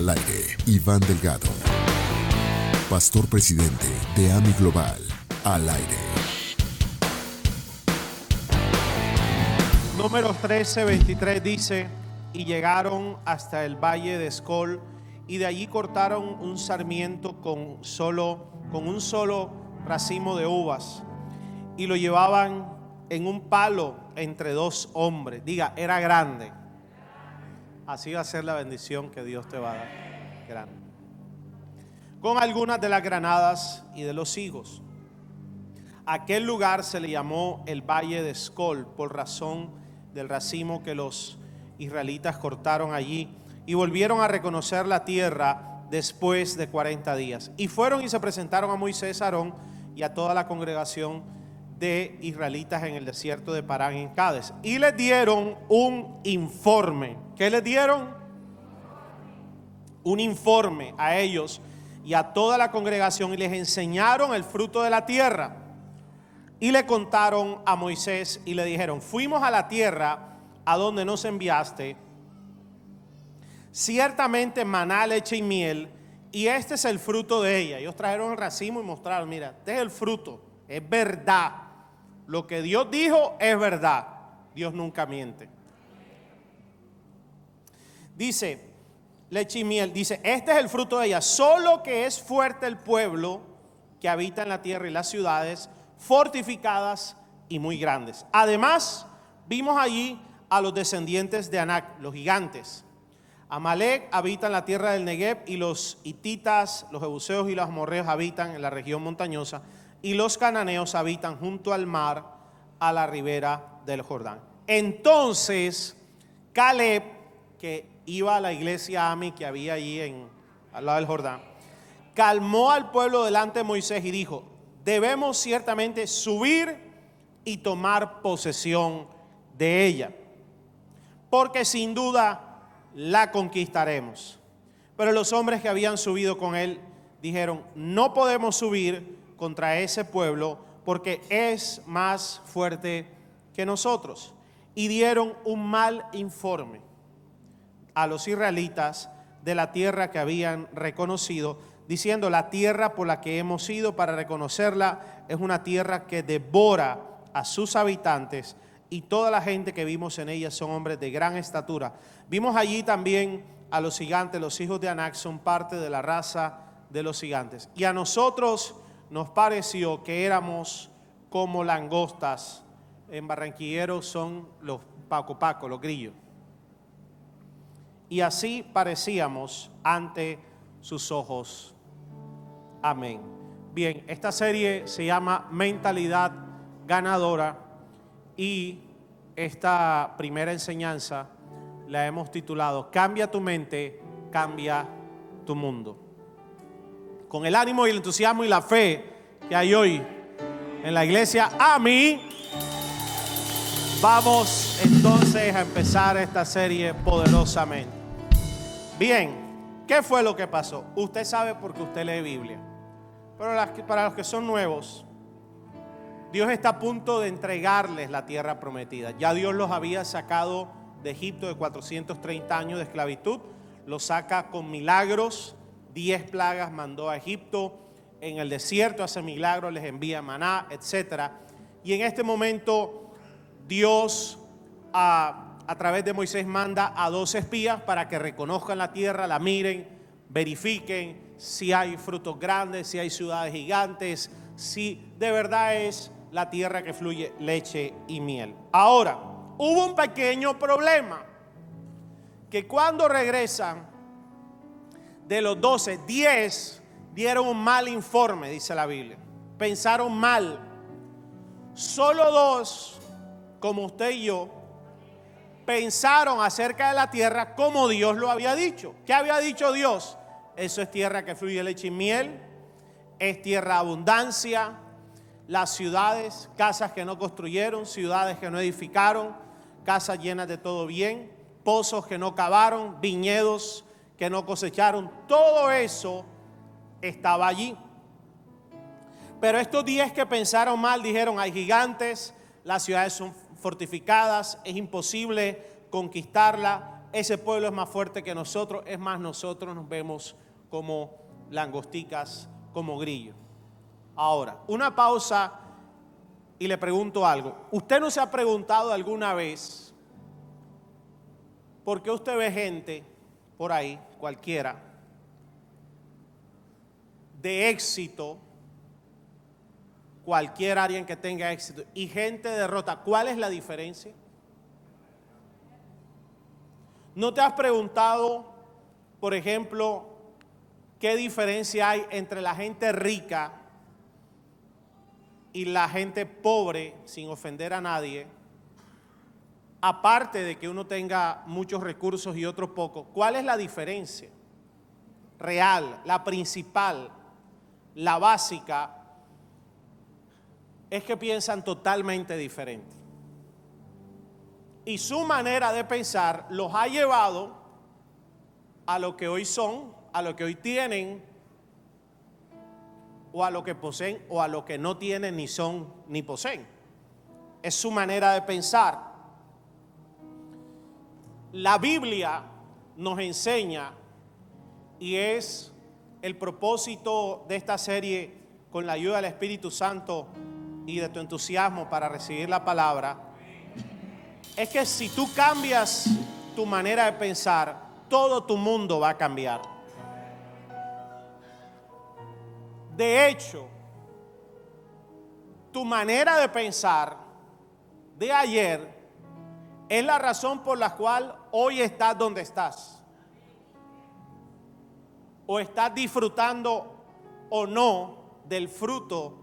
Al aire, Iván Delgado, pastor presidente de AMI Global. Al aire. Número 1323 dice, y llegaron hasta el valle de Escol, y de allí cortaron un sarmiento con, solo, con un solo racimo de uvas, y lo llevaban en un palo entre dos hombres. Diga, era grande. Así va a ser la bendición que Dios te va a dar. Grande. Con algunas de las granadas y de los higos. Aquel lugar se le llamó el Valle de Escol por razón del racimo que los israelitas cortaron allí y volvieron a reconocer la tierra después de 40 días. Y fueron y se presentaron a Moisés, Aarón y a toda la congregación de israelitas en el desierto de Parán en Cádiz. Y les dieron un informe. ¿Qué les dieron? Un informe a ellos y a toda la congregación y les enseñaron el fruto de la tierra. Y le contaron a Moisés y le dijeron, fuimos a la tierra a donde nos enviaste, ciertamente maná, leche y miel, y este es el fruto de ella. Ellos trajeron el racimo y mostraron, mira, este es el fruto, es verdad. Lo que Dios dijo es verdad. Dios nunca miente. Dice, leche y miel, dice, este es el fruto de ella, solo que es fuerte el pueblo que habita en la tierra y las ciudades fortificadas y muy grandes. Además, vimos allí a los descendientes de Anac, los gigantes. Amalek habita en la tierra del Negev y los hititas, los jebuseos y los amorreos habitan en la región montañosa y los cananeos habitan junto al mar a la ribera del Jordán. Entonces, Caleb, que iba a la iglesia Ami que había allí en, al lado del Jordán, calmó al pueblo delante de Moisés y dijo, debemos ciertamente subir y tomar posesión de ella, porque sin duda la conquistaremos. Pero los hombres que habían subido con él dijeron, no podemos subir contra ese pueblo porque es más fuerte que nosotros. Y dieron un mal informe a los israelitas de la tierra que habían reconocido, diciendo, la tierra por la que hemos ido para reconocerla es una tierra que devora a sus habitantes y toda la gente que vimos en ella son hombres de gran estatura. Vimos allí también a los gigantes, los hijos de Anac son parte de la raza de los gigantes. Y a nosotros nos pareció que éramos como langostas. En barranquilleros son los paco paco, los grillos. Y así parecíamos ante sus ojos. Amén. Bien, esta serie se llama Mentalidad Ganadora y esta primera enseñanza la hemos titulado Cambia tu mente, cambia tu mundo con el ánimo y el entusiasmo y la fe que hay hoy en la iglesia, a mí, vamos entonces a empezar esta serie poderosamente. Bien, ¿qué fue lo que pasó? Usted sabe porque usted lee Biblia. Pero para los que son nuevos, Dios está a punto de entregarles la tierra prometida. Ya Dios los había sacado de Egipto de 430 años de esclavitud, los saca con milagros, diez plagas mandó a Egipto, en el desierto hace milagros, les envía maná, etc. Y en este momento Dios a, través de Moisés manda a dos espías para que reconozcan la tierra, la miren, verifiquen si hay frutos grandes, si hay ciudades gigantes, si de verdad es la tierra que fluye leche y miel. Ahora, hubo un pequeño problema, que cuando regresan de los 12, 10 dieron un mal informe, dice la Biblia. Pensaron mal. Solo dos, como usted y yo, pensaron acerca de la tierra como Dios lo había dicho. ¿Qué había dicho Dios? Eso es tierra que fluye leche y miel, es tierra abundancia, las ciudades, casas que no construyeron, ciudades que no edificaron, casas llenas de todo bien, pozos que no cavaron, viñedos que no cosecharon, todo eso estaba allí. Pero estos días que pensaron mal dijeron, hay gigantes, las ciudades son fortificadas, es imposible conquistarla, ese pueblo es más fuerte que nosotros, es más, nosotros nos vemos como langosticas, como grillos. Ahora, una pausa y le pregunto algo. ¿Usted no se ha preguntado alguna vez por qué usted ve gente por ahí, cualquiera, de éxito, cualquier área en que tenga éxito, y gente de derrota? ¿Cuál es la diferencia? ¿No te has preguntado, por ejemplo, qué diferencia hay entre la gente rica y la gente pobre, sin ofender a nadie, aparte de que uno tenga muchos recursos y otros pocos, ¿cuál es la diferencia real, la principal, la básica? Es que piensan totalmente diferente. Y su manera de pensar los ha llevado a lo que hoy son, a lo que hoy tienen, o a lo que poseen o a lo que no tienen ni son ni poseen. Es su manera de pensar. La Biblia nos enseña y es el propósito de esta serie con la ayuda del Espíritu Santo y de tu entusiasmo para recibir la palabra, es que si tú cambias tu manera de pensar, todo tu mundo va a cambiar. De hecho, tu manera de pensar de ayer es la razón por la cual hoy estás donde estás. O estás disfrutando o no del fruto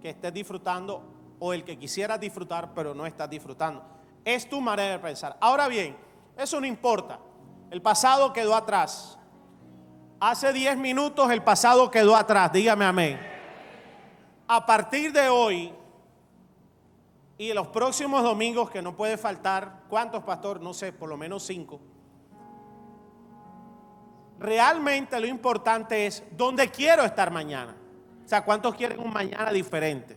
que estés disfrutando o el que quisieras disfrutar pero no estás disfrutando. Es tu manera de pensar. Ahora bien, eso no importa. El pasado quedó atrás. Hace 10 minutos el pasado quedó atrás, dígame amén. A partir de hoy y los próximos domingos que no puede faltar, ¿cuántos pastor? No sé, por lo menos cinco. Realmente lo importante es dónde quiero estar mañana. O sea, ¿cuántos quieren un mañana diferente?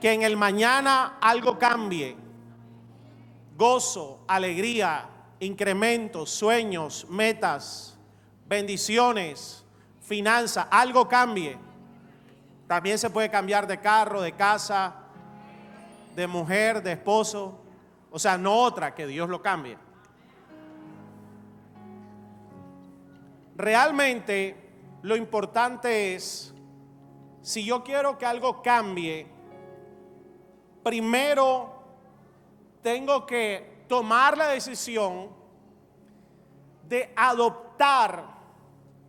Que en el mañana algo cambie. Gozo, alegría, incrementos, sueños, metas bendiciones, finanzas, algo cambie. También se puede cambiar de carro, de casa, de mujer, de esposo. O sea, no otra, que Dios lo cambie. Realmente lo importante es, si yo quiero que algo cambie, primero tengo que tomar la decisión de adoptar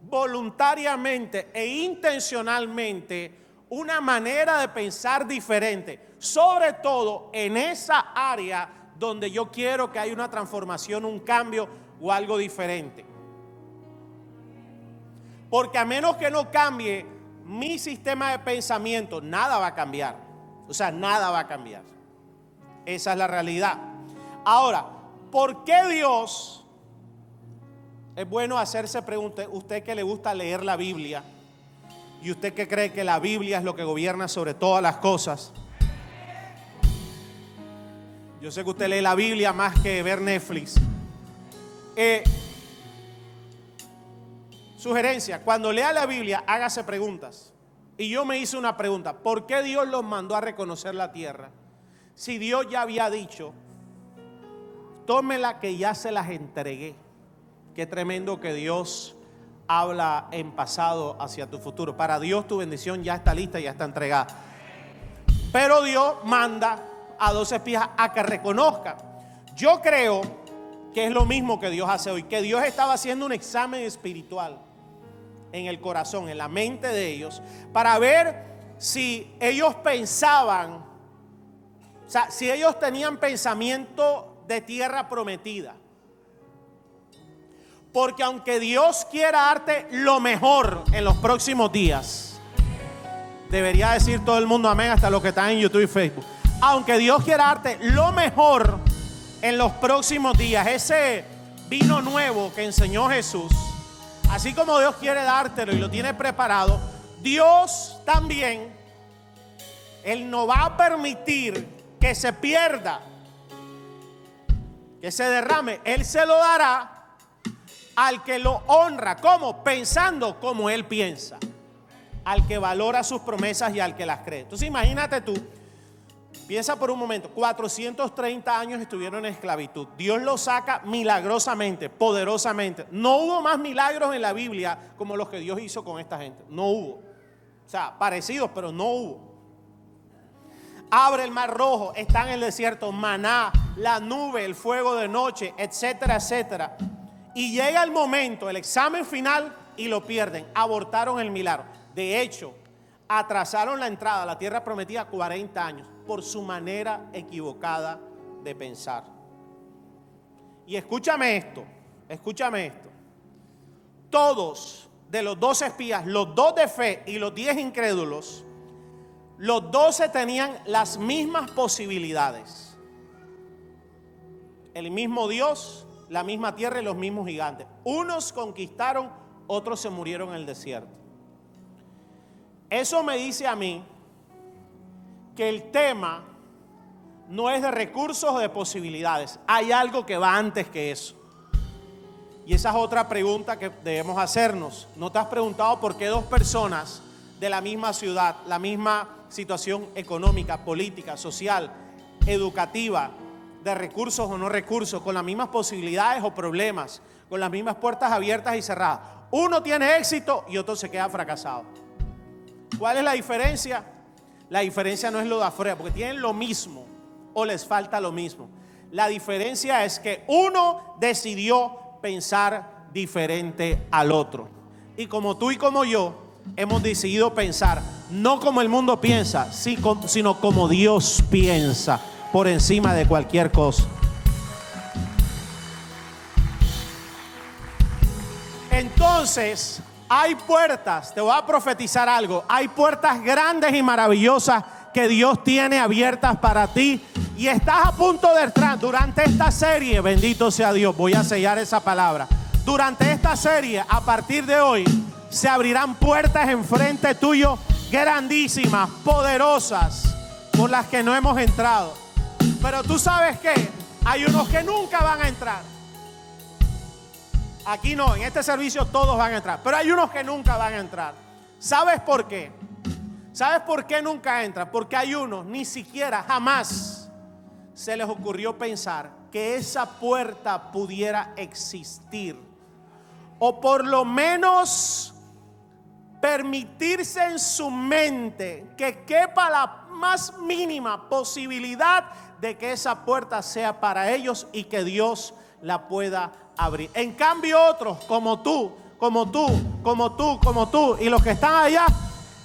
voluntariamente e intencionalmente una manera de pensar diferente, sobre todo en esa área donde yo quiero que haya una transformación, un cambio o algo diferente. Porque a menos que no cambie mi sistema de pensamiento, nada va a cambiar. O sea, nada va a cambiar. Esa es la realidad. Ahora, ¿por qué Dios es bueno hacerse preguntas, usted que le gusta leer la Biblia y usted que cree que la Biblia es lo que gobierna sobre todas las cosas. Yo sé que usted lee la Biblia más que ver Netflix. Eh, sugerencia, cuando lea la Biblia, hágase preguntas. Y yo me hice una pregunta, ¿por qué Dios los mandó a reconocer la tierra? Si Dios ya había dicho, tómela que ya se las entregué. Qué tremendo que Dios habla en pasado hacia tu futuro. Para Dios tu bendición ya está lista, ya está entregada. Pero Dios manda a dos espías a que reconozcan. Yo creo que es lo mismo que Dios hace hoy, que Dios estaba haciendo un examen espiritual en el corazón, en la mente de ellos, para ver si ellos pensaban, o sea, si ellos tenían pensamiento de tierra prometida. Porque aunque Dios quiera darte lo mejor en los próximos días, debería decir todo el mundo amén hasta los que están en YouTube y Facebook. Aunque Dios quiera darte lo mejor en los próximos días, ese vino nuevo que enseñó Jesús, así como Dios quiere dártelo y lo tiene preparado, Dios también, Él no va a permitir que se pierda que se derrame, Él se lo dará al que lo honra. ¿Cómo? Pensando como Él piensa. Al que valora sus promesas y al que las cree. Entonces imagínate tú, piensa por un momento, 430 años estuvieron en esclavitud. Dios los saca milagrosamente, poderosamente. No hubo más milagros en la Biblia como los que Dios hizo con esta gente. No hubo. O sea, parecidos, pero no hubo abre el mar rojo, está en el desierto, maná, la nube, el fuego de noche, etcétera, etcétera. Y llega el momento, el examen final y lo pierden, abortaron el milagro. De hecho, atrasaron la entrada a la tierra prometida 40 años por su manera equivocada de pensar. Y escúchame esto, escúchame esto. Todos de los dos espías, los dos de fe y los diez incrédulos, los doce tenían las mismas posibilidades. El mismo Dios, la misma tierra y los mismos gigantes. Unos conquistaron, otros se murieron en el desierto. Eso me dice a mí que el tema no es de recursos o de posibilidades. Hay algo que va antes que eso. Y esa es otra pregunta que debemos hacernos. ¿No te has preguntado por qué dos personas de la misma ciudad, la misma situación económica, política, social, educativa, de recursos o no recursos, con las mismas posibilidades o problemas, con las mismas puertas abiertas y cerradas. Uno tiene éxito y otro se queda fracasado. ¿Cuál es la diferencia? La diferencia no es lo de afuera, porque tienen lo mismo o les falta lo mismo. La diferencia es que uno decidió pensar diferente al otro. Y como tú y como yo, hemos decidido pensar no como el mundo piensa, sino como Dios piensa por encima de cualquier cosa. Entonces, hay puertas, te voy a profetizar algo, hay puertas grandes y maravillosas que Dios tiene abiertas para ti y estás a punto de entrar durante esta serie, bendito sea Dios, voy a sellar esa palabra. Durante esta serie, a partir de hoy, se abrirán puertas enfrente tuyo grandísimas, poderosas, por las que no hemos entrado. Pero tú sabes que hay unos que nunca van a entrar. Aquí no, en este servicio todos van a entrar, pero hay unos que nunca van a entrar. ¿Sabes por qué? ¿Sabes por qué nunca entran? Porque hay unos, ni siquiera, jamás se les ocurrió pensar que esa puerta pudiera existir. O por lo menos permitirse en su mente que quepa la más mínima posibilidad de que esa puerta sea para ellos y que Dios la pueda abrir. En cambio otros, como tú, como tú, como tú, como tú y los que están allá,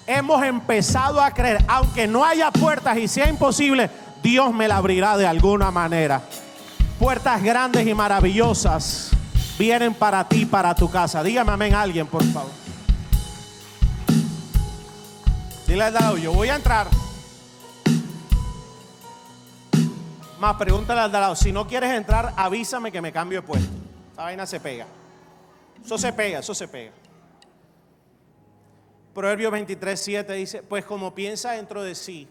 hemos empezado a creer, aunque no haya puertas y sea imposible, Dios me la abrirá de alguna manera. Puertas grandes y maravillosas vienen para ti, para tu casa. Dígame amén alguien, por favor. Dile al lado, yo voy a entrar. Más pregúntale al lado, si no quieres entrar, avísame que me cambio de puesto. Esa vaina se pega. Eso se pega, eso se pega. Proverbio 23, 7 dice, pues como piensa dentro de sí,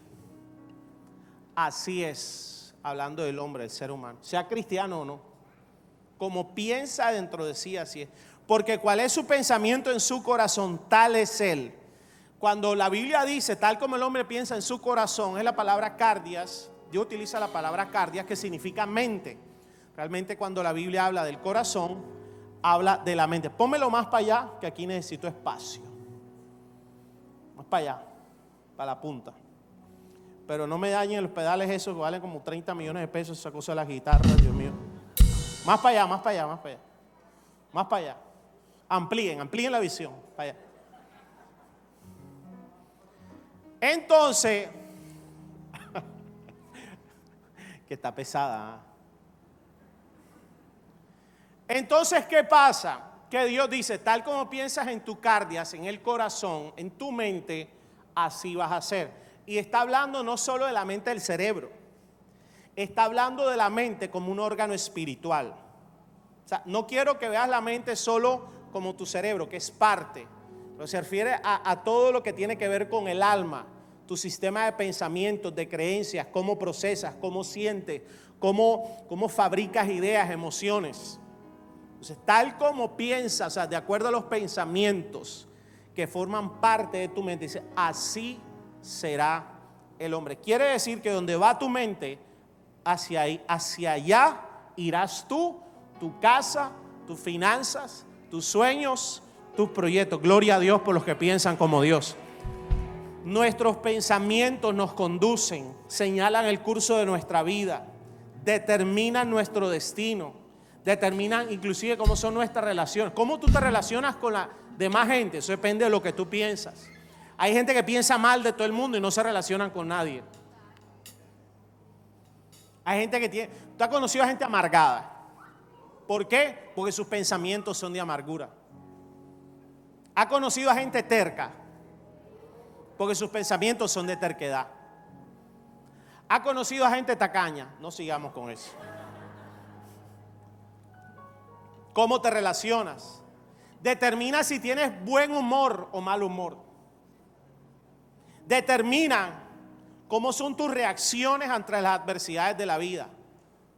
así es, hablando del hombre, del ser humano, sea cristiano o no, como piensa dentro de sí, así es. Porque cuál es su pensamiento en su corazón, tal es él. Cuando la Biblia dice, tal como el hombre piensa en su corazón, es la palabra cardias. Dios utiliza la palabra cardias que significa mente. Realmente cuando la Biblia habla del corazón, habla de la mente. Pónmelo más para allá, que aquí necesito espacio. Más para allá, para la punta. Pero no me dañen los pedales esos que valen como 30 millones de pesos, esa cosa de la guitarra, Dios mío. Más para allá, más para allá, más para allá. Más para allá. Amplíen, amplíen la visión. Para allá. Entonces, que está pesada. ¿ah? Entonces, ¿qué pasa? Que Dios dice, tal como piensas en tu cardias, en el corazón, en tu mente, así vas a ser. Y está hablando no solo de la mente del cerebro, está hablando de la mente como un órgano espiritual. O sea, no quiero que veas la mente solo como tu cerebro, que es parte, pero se refiere a, todo lo que tiene que ver con el alma, tu sistema de pensamientos, de creencias, cómo procesas, cómo sientes, cómo, cómo fabricas ideas, emociones. Entonces, tal como piensas, o sea, de acuerdo a los pensamientos que forman parte de tu mente, dice, así será el hombre. Quiere decir que donde va tu mente, hacia, ahí, hacia allá irás tú, tu casa, tus finanzas, tus sueños, tus proyectos. Gloria a Dios por los que piensan como Dios. Nuestros pensamientos nos conducen, señalan el curso de nuestra vida, determinan nuestro destino, determinan inclusive cómo son nuestras relaciones, cómo tú te relacionas con la demás gente, eso depende de lo que tú piensas. Hay gente que piensa mal de todo el mundo y no se relacionan con nadie. Hay gente que tiene, tú has conocido a gente amargada. ¿Por qué? Porque sus pensamientos son de amargura. Ha conocido a gente terca. Porque sus pensamientos son de terquedad. Ha conocido a gente tacaña. No sigamos con eso. ¿Cómo te relacionas? Determina si tienes buen humor o mal humor. Determina cómo son tus reacciones ante las adversidades de la vida.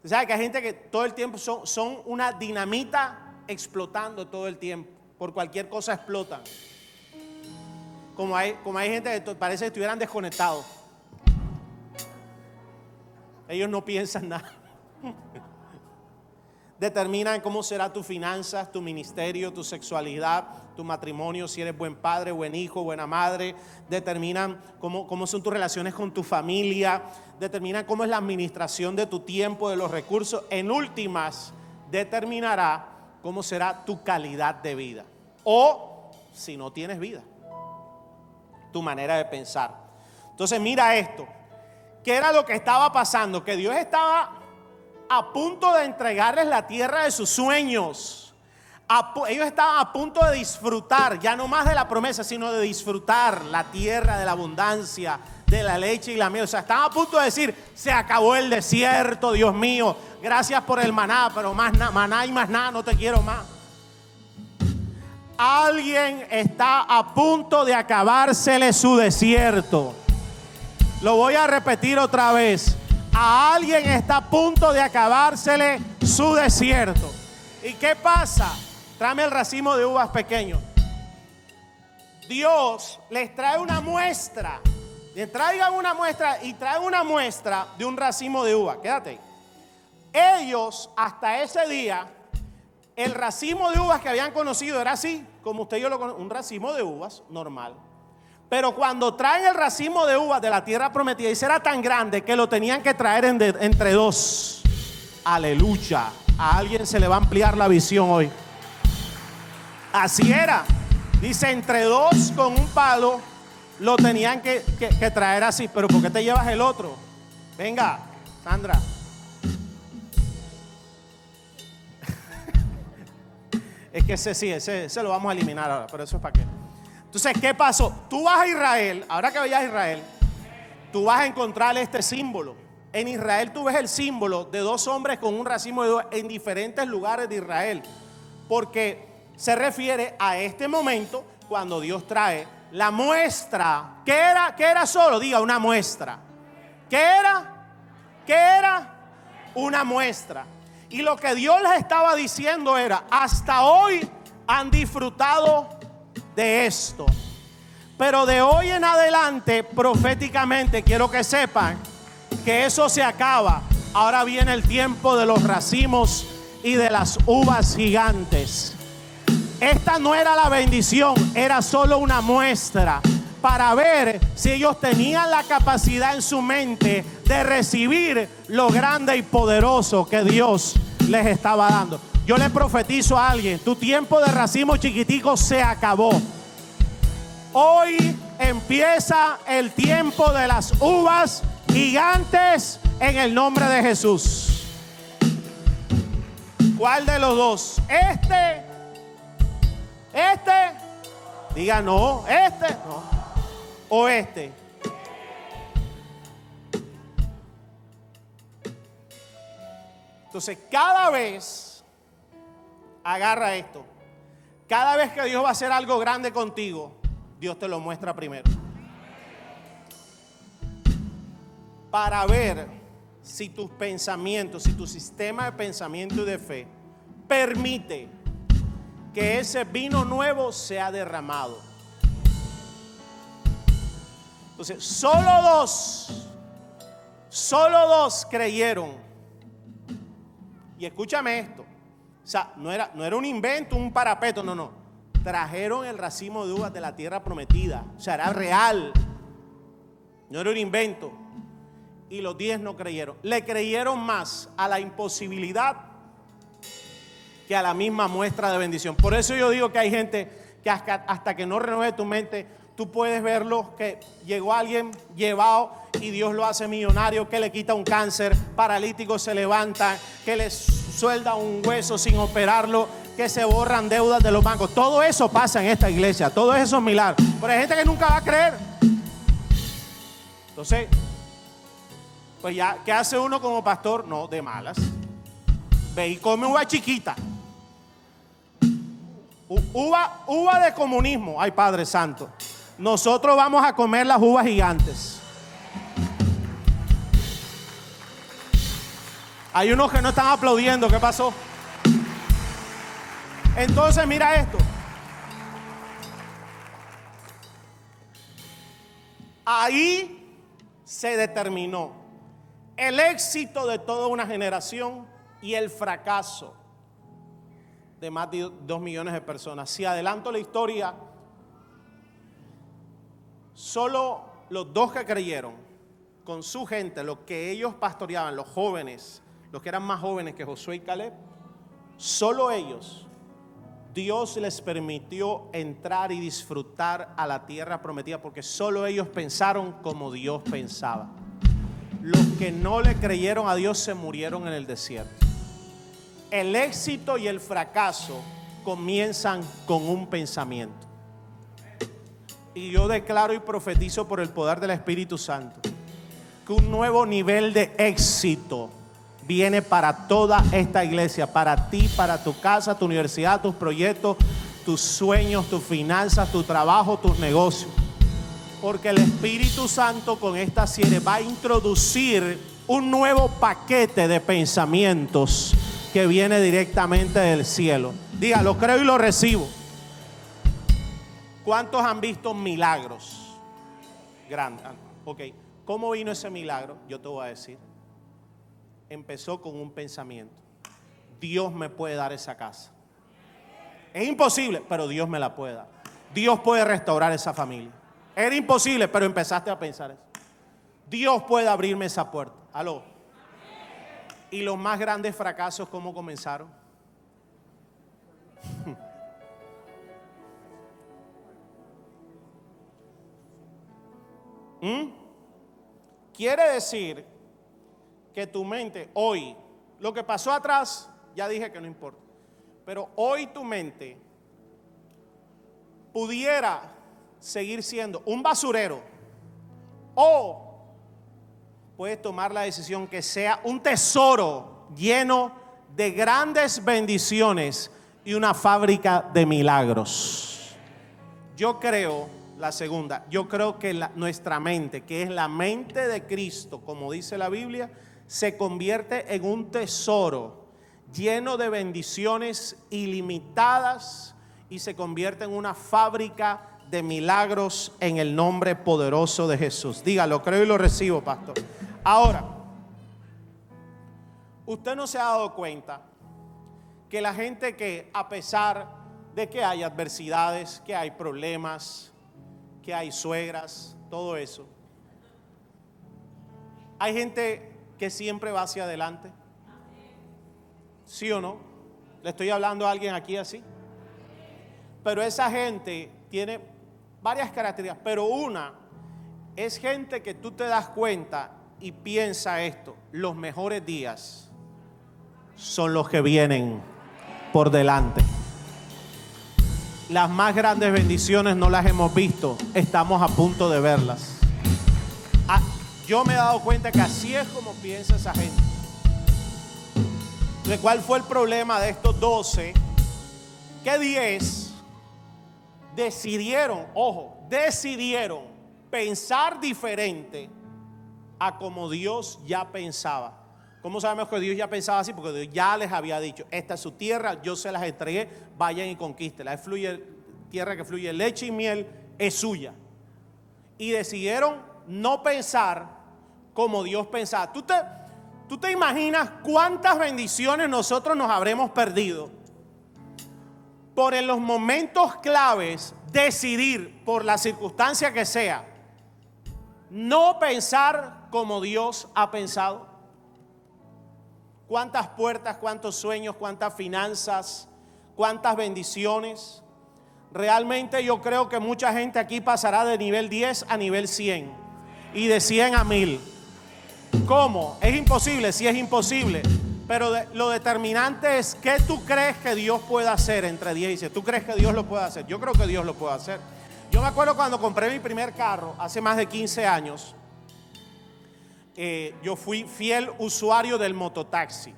¿Sabes que hay gente que todo el tiempo son, son una dinamita explotando todo el tiempo? Por cualquier cosa explotan. Como hay, como hay gente que parece que estuvieran desconectados. Ellos no piensan nada. Determinan cómo será tu finanzas, tu ministerio, tu sexualidad, tu matrimonio, si eres buen padre, buen hijo, buena madre. Determinan cómo, cómo son tus relaciones con tu familia. Determinan cómo es la administración de tu tiempo, de los recursos. En últimas, determinará cómo será tu calidad de vida. O si no tienes vida, tu manera de pensar. Entonces mira esto. ¿Qué era lo que estaba pasando? Que Dios estaba a punto de entregarles la tierra de sus sueños. ellos estaban a punto de disfrutar, ya no más de la promesa, sino de disfrutar la tierra de la abundancia, de la leche y la miel. O sea, estaban a punto de decir, se acabó el desierto, Dios mío, gracias por el maná, pero más maná y más nada, no te quiero más. Alguien está a punto de acabársele su desierto. Lo voy a repetir otra vez. A alguien está a punto de acabársele su desierto. ¿Y qué pasa? Tráeme el racimo de uvas pequeño. Dios les trae una muestra. Le traigan una muestra y traen una muestra de un racimo de uva. Quédate. Ellos hasta ese día, el racimo de uvas que habían conocido era así, como usted y yo lo conocen, un racimo de uvas normal. Pero cuando traen el racimo de uvas de la tierra prometida, y será tan grande que lo tenían que traer entre dos. Aleluya. A alguien se le va a ampliar la visión hoy. Así era. Dice, entre dos con un palo lo tenían que, traer así. Pero ¿por qué te llevas el otro? Venga, Sandra. Es que ese sí, ese, ese lo vamos a eliminar ahora, pero eso es para qué. Entonces, ¿qué pasó? Tú vas a Israel, ahora que vayas a Israel, tú vas a encontrar este símbolo. En Israel tú ves el símbolo de dos hombres con un racimo de dos en diferentes lugares de Israel. Porque se refiere a este momento cuando Dios trae la muestra. ¿Qué era? ¿Qué era solo? Diga, una muestra. ¿Qué era? ¿Qué era? Una muestra. Y lo que Dios les estaba diciendo era, hasta hoy han disfrutado de esto. Pero de hoy en adelante, proféticamente, quiero que sepan que eso se acaba. Ahora viene el tiempo de los racimos y de las uvas gigantes. Esta no era la bendición, era solo una muestra para ver si ellos tenían la capacidad en su mente de recibir lo grande y poderoso que Dios les estaba dando. Yo le profetizo a alguien, tu tiempo de racimo chiquitico se acabó. Hoy empieza el tiempo de las uvas gigantes en el nombre de Jesús. ¿Cuál de los dos? Este, este, diga no, este, no, o este. Entonces, cada vez, agarra esto, cada vez que Dios va a hacer algo grande contigo, Dios te lo muestra primero. para ver si tus pensamientos, si tu sistema de pensamiento y de fe permite que ese vino nuevo sea derramado. Entonces, solo dos, solo dos creyeron. Y escúchame esto. O sea, no era, no era un invento, un parapeto, no, no. Trajeron el racimo de uvas de la tierra prometida. O sea, era real. No era un invento. Y los diez no creyeron. Le creyeron más a la imposibilidad que a la misma muestra de bendición. Por eso yo digo que hay gente que hasta, que no renueve tu mente, tú puedes verlo que llegó alguien llevado y Dios lo hace millonario, que le quita un cáncer, paralítico se levanta, que le suelda un hueso sin operarlo, que se borran deudas de los bancos. Todo eso pasa en esta iglesia, todo eso es milagro. Pero hay gente que nunca va a creer. Entonces, pues ya, ¿qué hace uno como pastor? No, de malas. Ve y come uva chiquita. Uva, uva de comunismo. Ay, Padre Santo. Nosotros vamos a comer las uvas gigantes. Hay unos que no están aplaudiendo. ¿Qué pasó? Entonces, mira esto. Ahí se determinó el éxito de toda una generación y el fracaso de más de dos millones de personas. Si adelanto la historia, solo los dos que creyeron con su gente, los que ellos pastoreaban, los jóvenes, los que eran más jóvenes que Josué y Caleb, solo ellos, Dios les permitió entrar y disfrutar a la tierra prometida porque solo ellos pensaron como Dios pensaba. Los que no le creyeron a Dios se murieron en el desierto. El éxito y el fracaso comienzan con un pensamiento. Y yo declaro y profetizo por el poder del Espíritu Santo que un nuevo nivel de éxito viene para toda esta iglesia, para ti, para tu casa, tu universidad, tus proyectos, tus sueños, tus finanzas, tu trabajo, tus negocios. Porque el Espíritu Santo con esta serie va a introducir un nuevo paquete de pensamientos que viene directamente del cielo. Diga, lo creo y lo recibo. ¿Cuántos han visto milagros? Grandes. Ah, ok. ¿Cómo vino ese milagro? Yo te voy a decir. Empezó con un pensamiento. Dios me puede dar esa casa. Es imposible, pero Dios me la puede dar. Dios puede restaurar esa familia. Era imposible, pero empezaste a pensar eso. Dios puede abrirme esa puerta. Aló. ¿Y los más grandes fracasos cómo comenzaron? ¿Mm? Quiere decir que tu mente hoy, lo que pasó atrás, ya dije que no importa, pero hoy tu mente pudiera seguir siendo un basurero o puedes tomar la decisión que sea un tesoro lleno de grandes bendiciones y una fábrica de milagros. Yo creo, la segunda, yo creo que nuestra mente, que es la mente de Cristo, como dice la Biblia, se convierte en un tesoro lleno de bendiciones ilimitadas y se convierte en una fábrica de milagros en el nombre poderoso de Jesús. Dígalo, creo y lo recibo, pastor. Ahora, usted no se ha dado cuenta que la gente que a pesar de que hay adversidades, que hay problemas, que hay suegras, todo eso, hay gente que siempre va hacia adelante. ¿Sí o no? Le estoy hablando a alguien aquí así. Pero esa gente tiene varias características, pero una es gente que tú te das cuenta y piensa esto, los mejores días son los que vienen por delante. Las más grandes bendiciones no las hemos visto, estamos a punto de verlas. Ah, yo me he dado cuenta que así es como piensa esa gente. ¿De cuál fue el problema de estos 12? Que 10 decidieron, ojo, decidieron pensar diferente a como Dios ya pensaba. ¿Cómo sabemos que Dios ya pensaba así? Porque Dios ya les había dicho, esta es su tierra, yo se las entregué, vayan y conquisten. La fluye, tierra que fluye leche y miel es suya. Y decidieron no pensar como Dios pensaba. ¿Tú te, tú te imaginas cuántas bendiciones nosotros nos habremos perdido por en los momentos claves decidir por la circunstancia que sea, no pensar como Dios ha pensado. ¿Cuántas puertas, cuántos sueños, cuántas finanzas, cuántas bendiciones? Realmente yo creo que mucha gente aquí pasará de nivel 10 a nivel 100 y de 100 a 1000. ¿Cómo? Es imposible, si es imposible. Pero lo determinante es qué tú crees que Dios puede hacer entre 10 y 100. ¿Tú crees que Dios lo puede hacer? Yo creo que Dios lo puede hacer. Yo me acuerdo cuando compré mi primer carro, hace más de 15 años, eh, yo fui fiel usuario del mototaxi.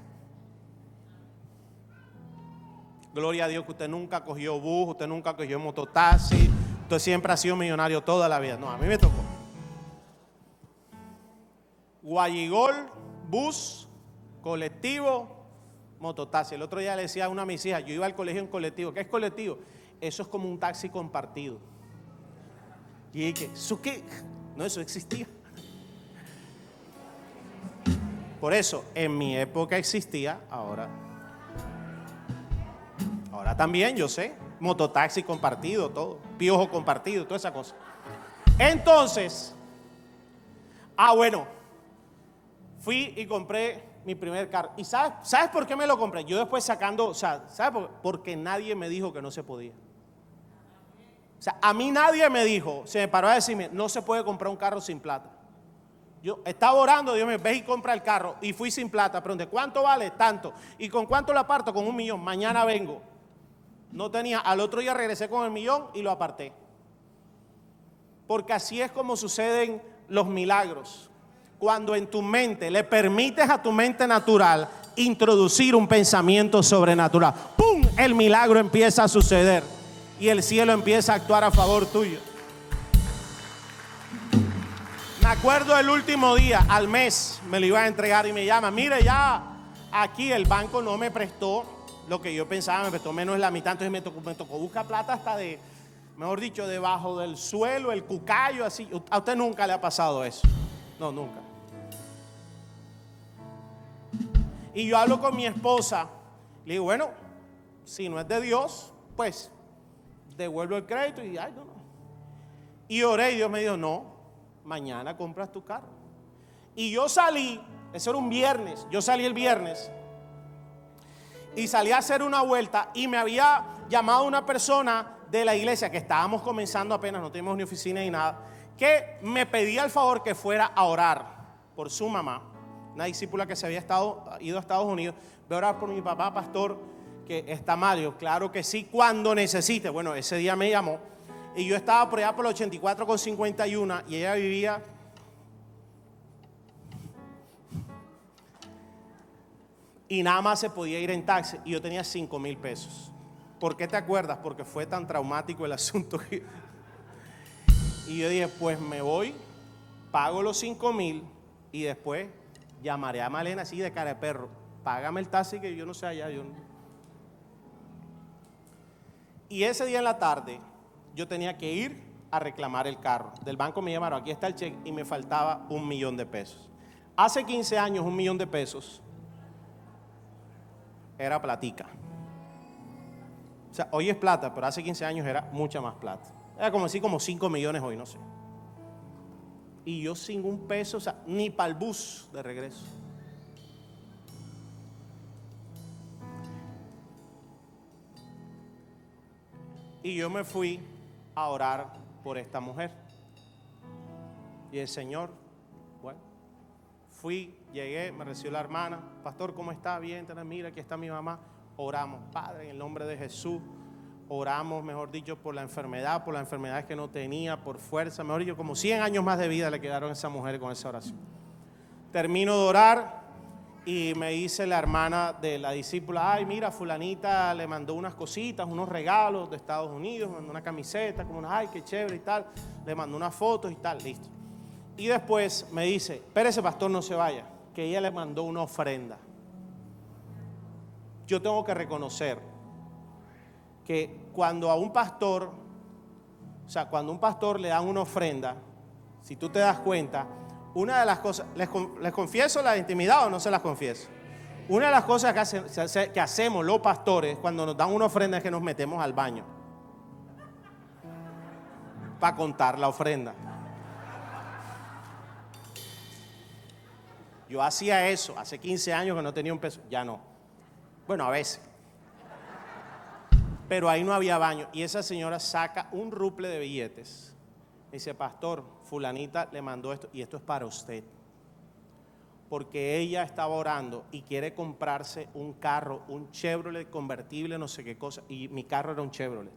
Gloria a Dios que usted nunca cogió bus, usted nunca cogió mototaxi, usted siempre ha sido millonario toda la vida. No, a mí me tocó. Guayigol, bus, colectivo, mototaxi. El otro día le decía a una de mis hijas, yo iba al colegio en colectivo. ¿Qué es colectivo? Eso es como un taxi compartido. Y dije, ¿eso qué? No, eso existía. Por eso, en mi época existía, ahora. Ahora también, yo sé. Mototaxi compartido, todo. Piojo compartido, toda esa cosa. Entonces, ah, bueno, fui y compré mi primer carro. ¿Y sabes, sabes por qué me lo compré? Yo después sacando, o sea, ¿sabes por Porque nadie me dijo que no se podía. O sea, a mí nadie me dijo, se me paró a decirme, no se puede comprar un carro sin plata. Yo estaba orando, Dios me ve y compra el carro. Y fui sin plata. Pregunté, ¿cuánto vale? Tanto. ¿Y con cuánto lo aparto? Con un millón. Mañana vengo. No tenía. Al otro día regresé con el millón y lo aparté. Porque así es como suceden los milagros cuando en tu mente le permites a tu mente natural introducir un pensamiento sobrenatural. ¡Pum! El milagro empieza a suceder y el cielo empieza a actuar a favor tuyo. Me acuerdo el último día, al mes, me lo iba a entregar y me llama, mire ya, aquí el banco no me prestó lo que yo pensaba, me prestó menos la mitad, entonces me tocó, me buscar plata hasta de, mejor dicho, debajo del suelo, el cucayo, así. A usted nunca le ha pasado eso. No, nunca. Y yo hablo con mi esposa. Le digo, bueno, si no es de Dios, pues devuelvo el crédito y ay, no, no. Y oré y Dios me dijo, no, mañana compras tu carro. Y yo salí, eso era un viernes, yo salí el viernes y salí a hacer una vuelta y me había llamado una persona de la iglesia que estábamos comenzando apenas, no teníamos ni oficina ni nada, que me pedía el favor que fuera a orar por su mamá una discípula que se había estado, ido a Estados Unidos, voy a orar por mi papá, pastor, que está mal. claro que sí, cuando necesite. Bueno, ese día me llamó y yo estaba por allá por el 84 con 51 y ella vivía y nada más se podía ir en taxi y yo tenía 5 mil pesos. ¿Por qué te acuerdas? Porque fue tan traumático el asunto. y yo dije, pues me voy, pago los 5 mil y después llamaré a Malena así de cara de perro. Págame el taxi que yo no sé allá. Yo Y ese día en la tarde yo tenía que ir a reclamar el carro. Del banco me llamaron, aquí está el cheque y me faltaba un millón de pesos. Hace 15 años un millón de pesos era platica. O sea, hoy es plata, pero hace 15 años era mucha más plata. Era como así como 5 millones hoy, no sé y yo sin un peso, o sea, ni para el bus de regreso. Y yo me fui a orar por esta mujer. Y el Señor, bueno, fui, llegué, me recibió la hermana, pastor, ¿cómo está? Bien, mira, aquí está mi mamá. Oramos, Padre, en el nombre de Jesús oramos, mejor dicho, por la enfermedad, por la enfermedad que no tenía, por fuerza, mejor dicho, como 100 años más de vida le quedaron a esa mujer con esa oración. Termino de orar y me dice la hermana de la discípula, ay, mira, fulanita le mandó unas cositas, unos regalos de Estados Unidos, mandó una camiseta, como una, ay, qué chévere y tal, le mandó unas fotos y tal, listo. Y después me dice, pero ese pastor no se vaya, que ella le mandó una ofrenda. Yo tengo que reconocer que cuando a un pastor, o sea, cuando un pastor le dan una ofrenda, si tú te das cuenta, una de las cosas, ¿les, confieso la intimidad o no se las confieso? Una de las cosas que, que hacemos los pastores cuando nos dan una ofrenda es que nos metemos al baño para contar la ofrenda. Yo hacía eso hace 15 años que no tenía un peso, ya no. Bueno, a veces. Pero ahí no había baño. Y esa señora saca un ruple de billetes. Dice, pastor, fulanita le mandó esto y esto es para usted. Porque ella estaba orando y quiere comprarse un carro, un Chevrolet convertible, no sé qué cosa. Y mi carro era un Chevrolet.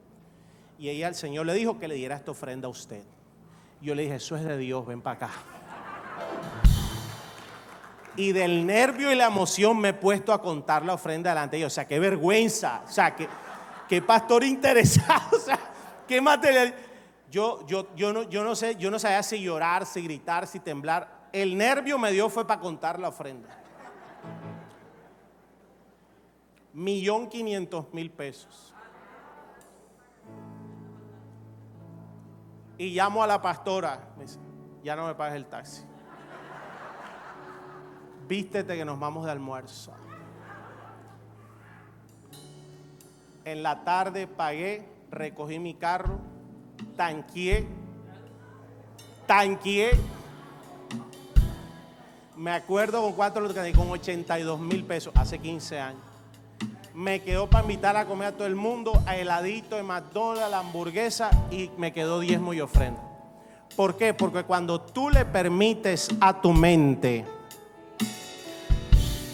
Y ella, el Señor le dijo que le diera esta ofrenda a usted. Yo le dije, eso es de Dios, ven para acá. Y del nervio y la emoción me he puesto a contar la ofrenda delante de ellos. O sea, qué vergüenza. O sea, qué, qué pastor interesado. O sea, qué material. Yo, yo, yo, no, yo no sé, yo no sabía si llorar, si gritar, si temblar. El nervio me dio fue para contar la ofrenda. Millón quinientos mil pesos. Y llamo a la pastora. Me dice, ya no me pagues el taxi. Vístete que nos vamos de almuerzo. En la tarde pagué, recogí mi carro, tanqueé, tanqueé. Me acuerdo con cuatro, con 82 mil pesos, hace 15 años me quedó para invitar a comer a todo el mundo, a heladito de McDonald's, la hamburguesa y me quedó diezmo y ofrenda. ¿Por qué? Porque cuando tú le permites a tu mente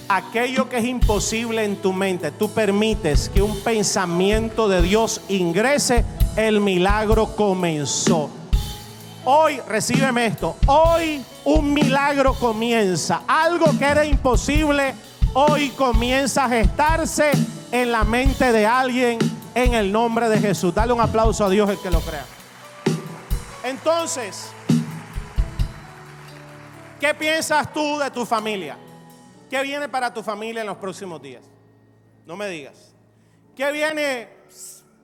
aquello que es imposible en tu mente, tú permites que un pensamiento de Dios ingrese, el milagro comenzó. Hoy, recíbeme esto, hoy un milagro comienza. Algo que era imposible hoy comienza a gestarse en la mente de alguien en el nombre de Jesús. Dale un aplauso a Dios el que lo crea. Entonces, ¿qué piensas tú de tu familia? ¿Qué viene para tu familia en los próximos días? No me digas. ¿Qué viene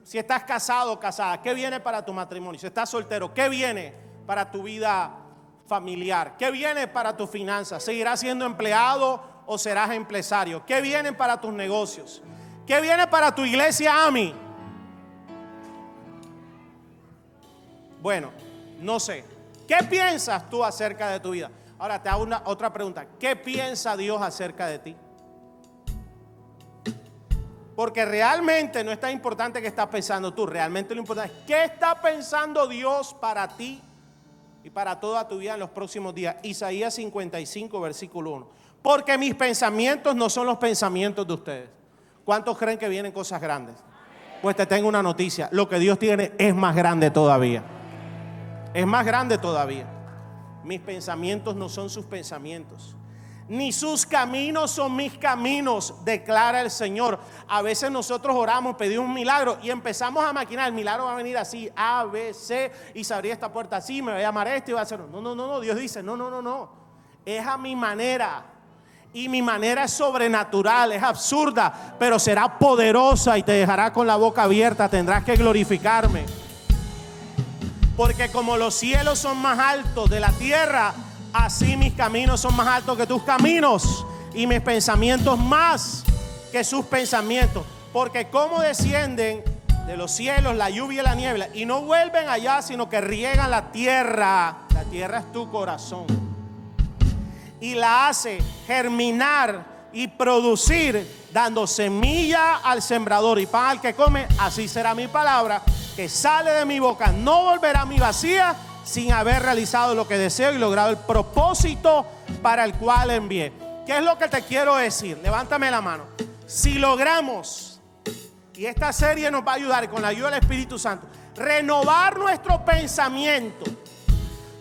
si estás casado o casada? ¿Qué viene para tu matrimonio? Si estás soltero, ¿qué viene para tu vida familiar? ¿Qué viene para tu finanzas? ¿Seguirás siendo empleado o serás empresario? ¿Qué viene para tus negocios? ¿Qué viene para tu iglesia AMI? Bueno, no sé. ¿Qué piensas tú acerca de tu vida? Ahora te hago una, otra pregunta. ¿Qué piensa Dios acerca de ti? Porque realmente no es tan importante que estás pensando tú. Realmente lo importante es qué está pensando Dios para ti y para toda tu vida en los próximos días. Isaías 55, versículo 1. Porque mis pensamientos no son los pensamientos de ustedes. ¿Cuántos creen que vienen cosas grandes? Pues te tengo una noticia. Lo que Dios tiene es más grande todavía. Es más grande todavía. Mis pensamientos no son sus pensamientos. Ni sus caminos son mis caminos, declara el Señor. A veces nosotros oramos, pedimos un milagro y empezamos a maquinar. El milagro va a venir así, A, B, C, y se abría esta puerta así, me voy a llamar esto y va a hacer. No, no, no, no. Dios dice, no, no, no, no. Es a mi manera y mi manera es sobrenatural, es absurda, pero será poderosa y te dejará con la boca abierta, tendrás que glorificarme. Porque como los cielos son más altos de la tierra, así mis caminos son más altos que tus caminos y mis pensamientos más que sus pensamientos. Porque como descienden de los cielos la lluvia y la niebla y no vuelven allá, sino que riegan la tierra, la tierra es tu corazón y la hace germinar y producir, dando semilla al sembrador y pan al que come, así será mi palabra que sale de mi boca. No volverá a mi vacía sin haber realizado lo que deseo y logrado el propósito para el cual envié. ¿Qué es lo que te quiero decir? Levántame la mano. Si logramos, y esta serie nos va a ayudar con la ayuda del Espíritu Santo, renovar nuestro pensamiento,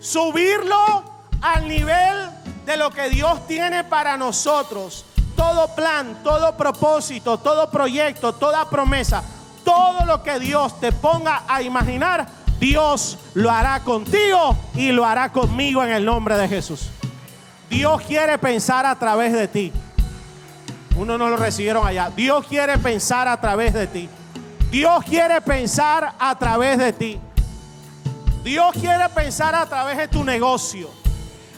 subirlo al nivel de lo que Dios tiene para nosotros. Todo plan, todo propósito, todo proyecto, toda promesa, todo lo que Dios te ponga a imaginar, Dios lo hará contigo y lo hará conmigo en el nombre de Jesús. Dios quiere pensar a través de ti. Uno no lo recibieron allá. Dios quiere pensar a través de ti. Dios quiere pensar a través de ti. Dios quiere pensar a través de tu negocio,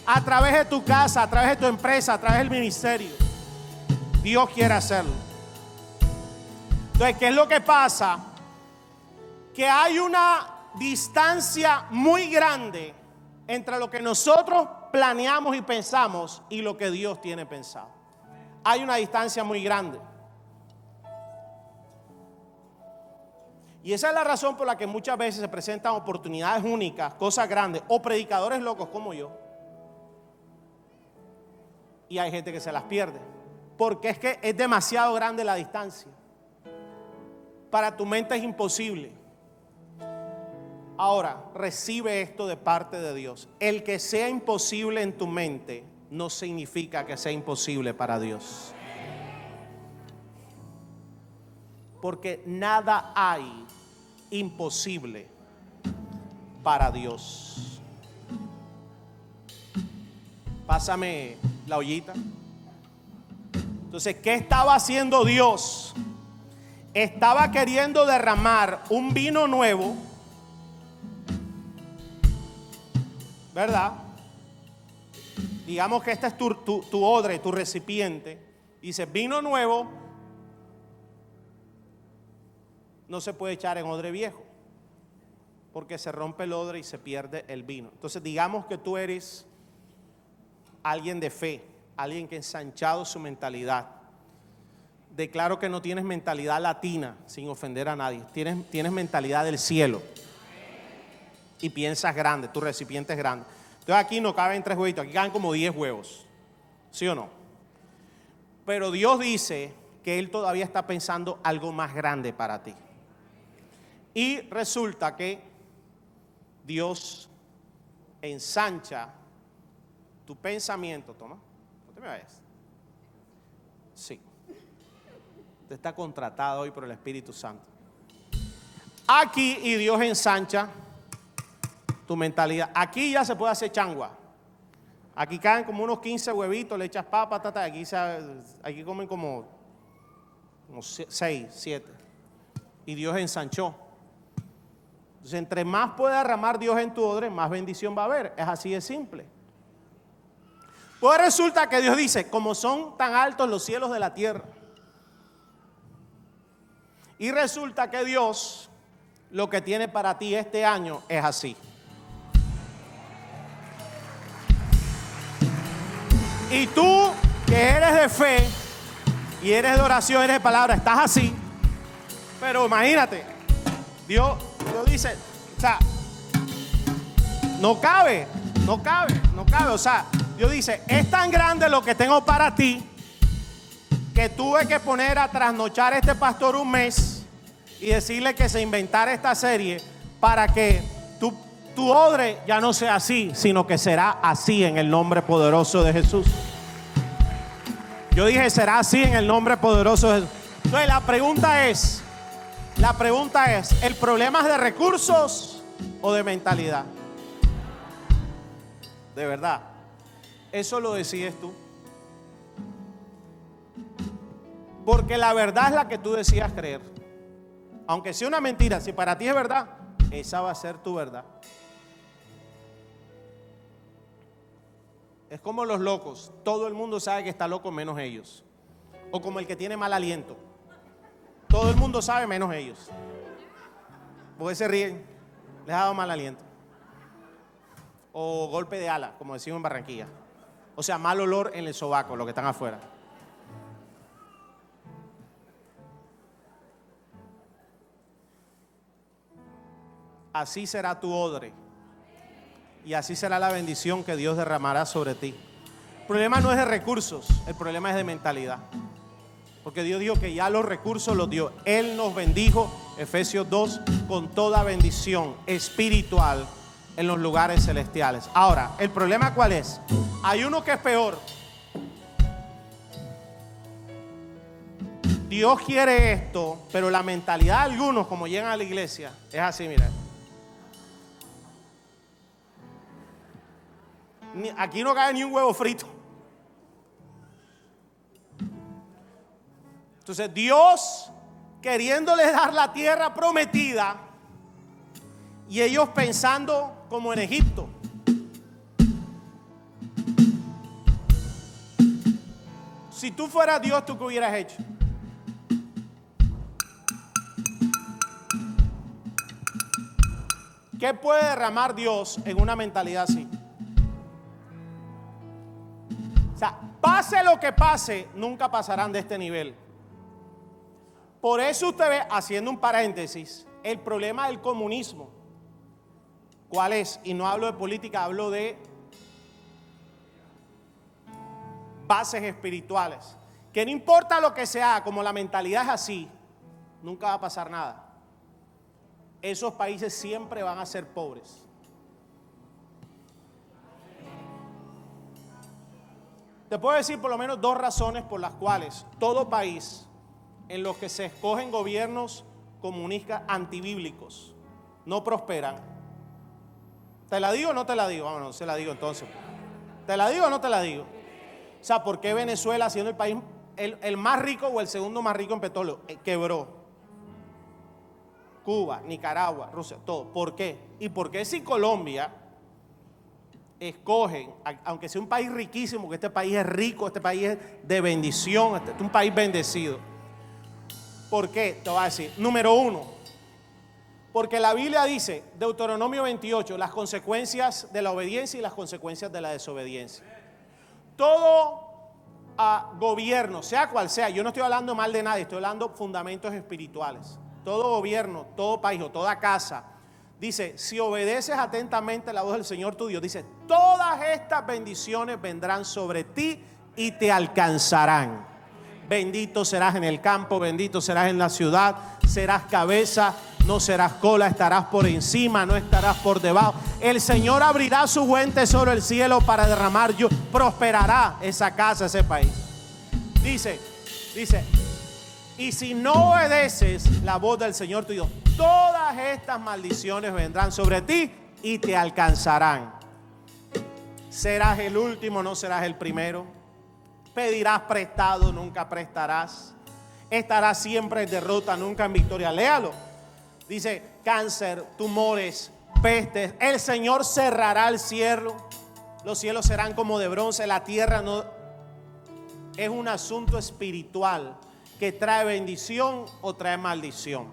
a través de tu casa, a través de tu empresa, a través del ministerio. Dios quiere hacerlo. Entonces, ¿qué es lo que pasa? Que hay una distancia muy grande entre lo que nosotros planeamos y pensamos y lo que Dios tiene pensado. Hay una distancia muy grande. Y esa es la razón por la que muchas veces se presentan oportunidades únicas, cosas grandes, o predicadores locos como yo. Y hay gente que se las pierde. Porque es que es demasiado grande la distancia. Para tu mente es imposible. Ahora, recibe esto de parte de Dios. El que sea imposible en tu mente no significa que sea imposible para Dios. Porque nada hay imposible para Dios. Pásame la ollita. Entonces, ¿qué estaba haciendo Dios? Estaba queriendo derramar un vino nuevo, ¿verdad? Digamos que este es tu, tu odre, tu recipiente. Dice, vino nuevo no se puede echar en odre viejo, porque se rompe el odre y se pierde el vino. Entonces digamos que tú eres alguien de fe, alguien que ha ensanchado su mentalidad. Declaro que no tienes mentalidad latina, sin ofender a nadie. Tienes, tienes mentalidad del cielo. Y piensas grande, tu recipiente es grande. Entonces aquí no caben tres huevitos, aquí caben como diez huevos. ¿Sí o no? Pero Dios dice que Él todavía está pensando algo más grande para ti. Y resulta que Dios ensancha tu pensamiento. Toma, no te me vayas. Sí. Usted está contratado hoy por el Espíritu Santo. Aquí y Dios ensancha tu mentalidad. Aquí ya se puede hacer changua. Aquí caen como unos 15 huevitos, le echas papa, tata, aquí, aquí comen como, como 6, 7. Y Dios ensanchó. Entonces, entre más puede derramar Dios en tu odre, más bendición va a haber. Es así de simple. Pues resulta que Dios dice, como son tan altos los cielos de la tierra. Y resulta que Dios lo que tiene para ti este año es así. Y tú que eres de fe y eres de oración, eres de palabra, estás así. Pero imagínate, Dios Dios dice, o sea, no cabe, no cabe, no cabe. O sea, Dios dice, es tan grande lo que tengo para ti que tuve que poner a trasnochar a este pastor un mes y decirle que se inventara esta serie para que tu, odre ya no sea así, sino que será así en el nombre poderoso de Jesús. Yo dije, será así en el nombre poderoso de Jesús. Entonces la pregunta es, la pregunta es, ¿el problema es de recursos o de mentalidad? De verdad. Eso lo decides tú. Porque la verdad es la que tú decías creer. Aunque sea una mentira, si para ti es verdad, esa va a ser tu verdad. Es como los locos. Todo el mundo sabe que está loco menos ellos. O como el que tiene mal aliento. Todo el mundo sabe menos ellos. Porque se ríen. Les ha dado mal aliento. O golpe de ala, como decimos en Barranquilla. O sea, mal olor en el sobaco, los que están afuera. Así será tu odre. Y así será la bendición que Dios derramará sobre ti. El problema no es de recursos, el problema es de mentalidad. Porque Dios dijo que ya los recursos los dio. Él nos bendijo, Efesios 2, con toda bendición espiritual en los lugares celestiales. Ahora, ¿el problema cuál es? Hay uno que es peor. Dios quiere esto, pero la mentalidad de algunos, como llegan a la iglesia, es así, mira. Aquí no cae ni un huevo frito. Entonces Dios queriéndoles dar la tierra prometida y ellos pensando como en Egipto. Si tú fueras Dios, ¿tú qué hubieras hecho? ¿Qué puede derramar Dios en una mentalidad así? O sea, pase lo que pase, nunca pasarán de este nivel. Por eso usted ve, haciendo un paréntesis, el problema del comunismo. ¿Cuál es? Y no hablo de política, hablo de bases espirituales. Que no importa lo que sea, como la mentalidad es así, nunca va a pasar nada. Esos países siempre van a ser pobres. Te puedo decir por lo menos dos razones por las cuales todo país en los que se escogen gobiernos comunistas antibíblicos no prosperan. ¿Te la digo o no te la digo? Vámonos, se la digo entonces. ¿Te la digo o no te la digo? O sea, ¿por qué Venezuela, siendo el país el, más rico o el segundo más rico en petróleo, eh, quebró? Cuba, Nicaragua, Rusia, todo. ¿Por qué? ¿Y por qué si Colombia escogen, aunque sea un país riquísimo, que este país es rico, este país es de bendición, este es un país bendecido? ¿Por qué? Te voy a decir. Número uno, porque la Biblia dice, Deuteronomio 28, las consecuencias de la obediencia y las consecuencias de la desobediencia. Todo ah, gobierno, sea cual sea, yo no estoy hablando mal de nadie, estoy hablando fundamentos espirituales. Todo gobierno, todo país o toda casa, dice, si obedeces atentamente la voz del Señor tu Dios, dice, todas estas bendiciones vendrán sobre ti y te alcanzarán. Bendito serás en el campo, bendito serás en la ciudad, serás cabeza, no serás cola, estarás por encima, no estarás por debajo. El Señor abrirá su buen tesoro el cielo para derramar, yo, prosperará esa casa, ese país. Dice, dice, y si no obedeces la voz del Señor tu Dios, todas estas maldiciones vendrán sobre ti y te alcanzarán. Serás el último, no serás el primero Pedirás prestado, nunca prestarás. Estarás siempre en derrota, nunca en victoria. Léalo. Dice, cáncer, tumores, pestes. El Señor cerrará el cielo. Los cielos serán como de bronce. La tierra no... Es un asunto espiritual que trae bendición o trae maldición.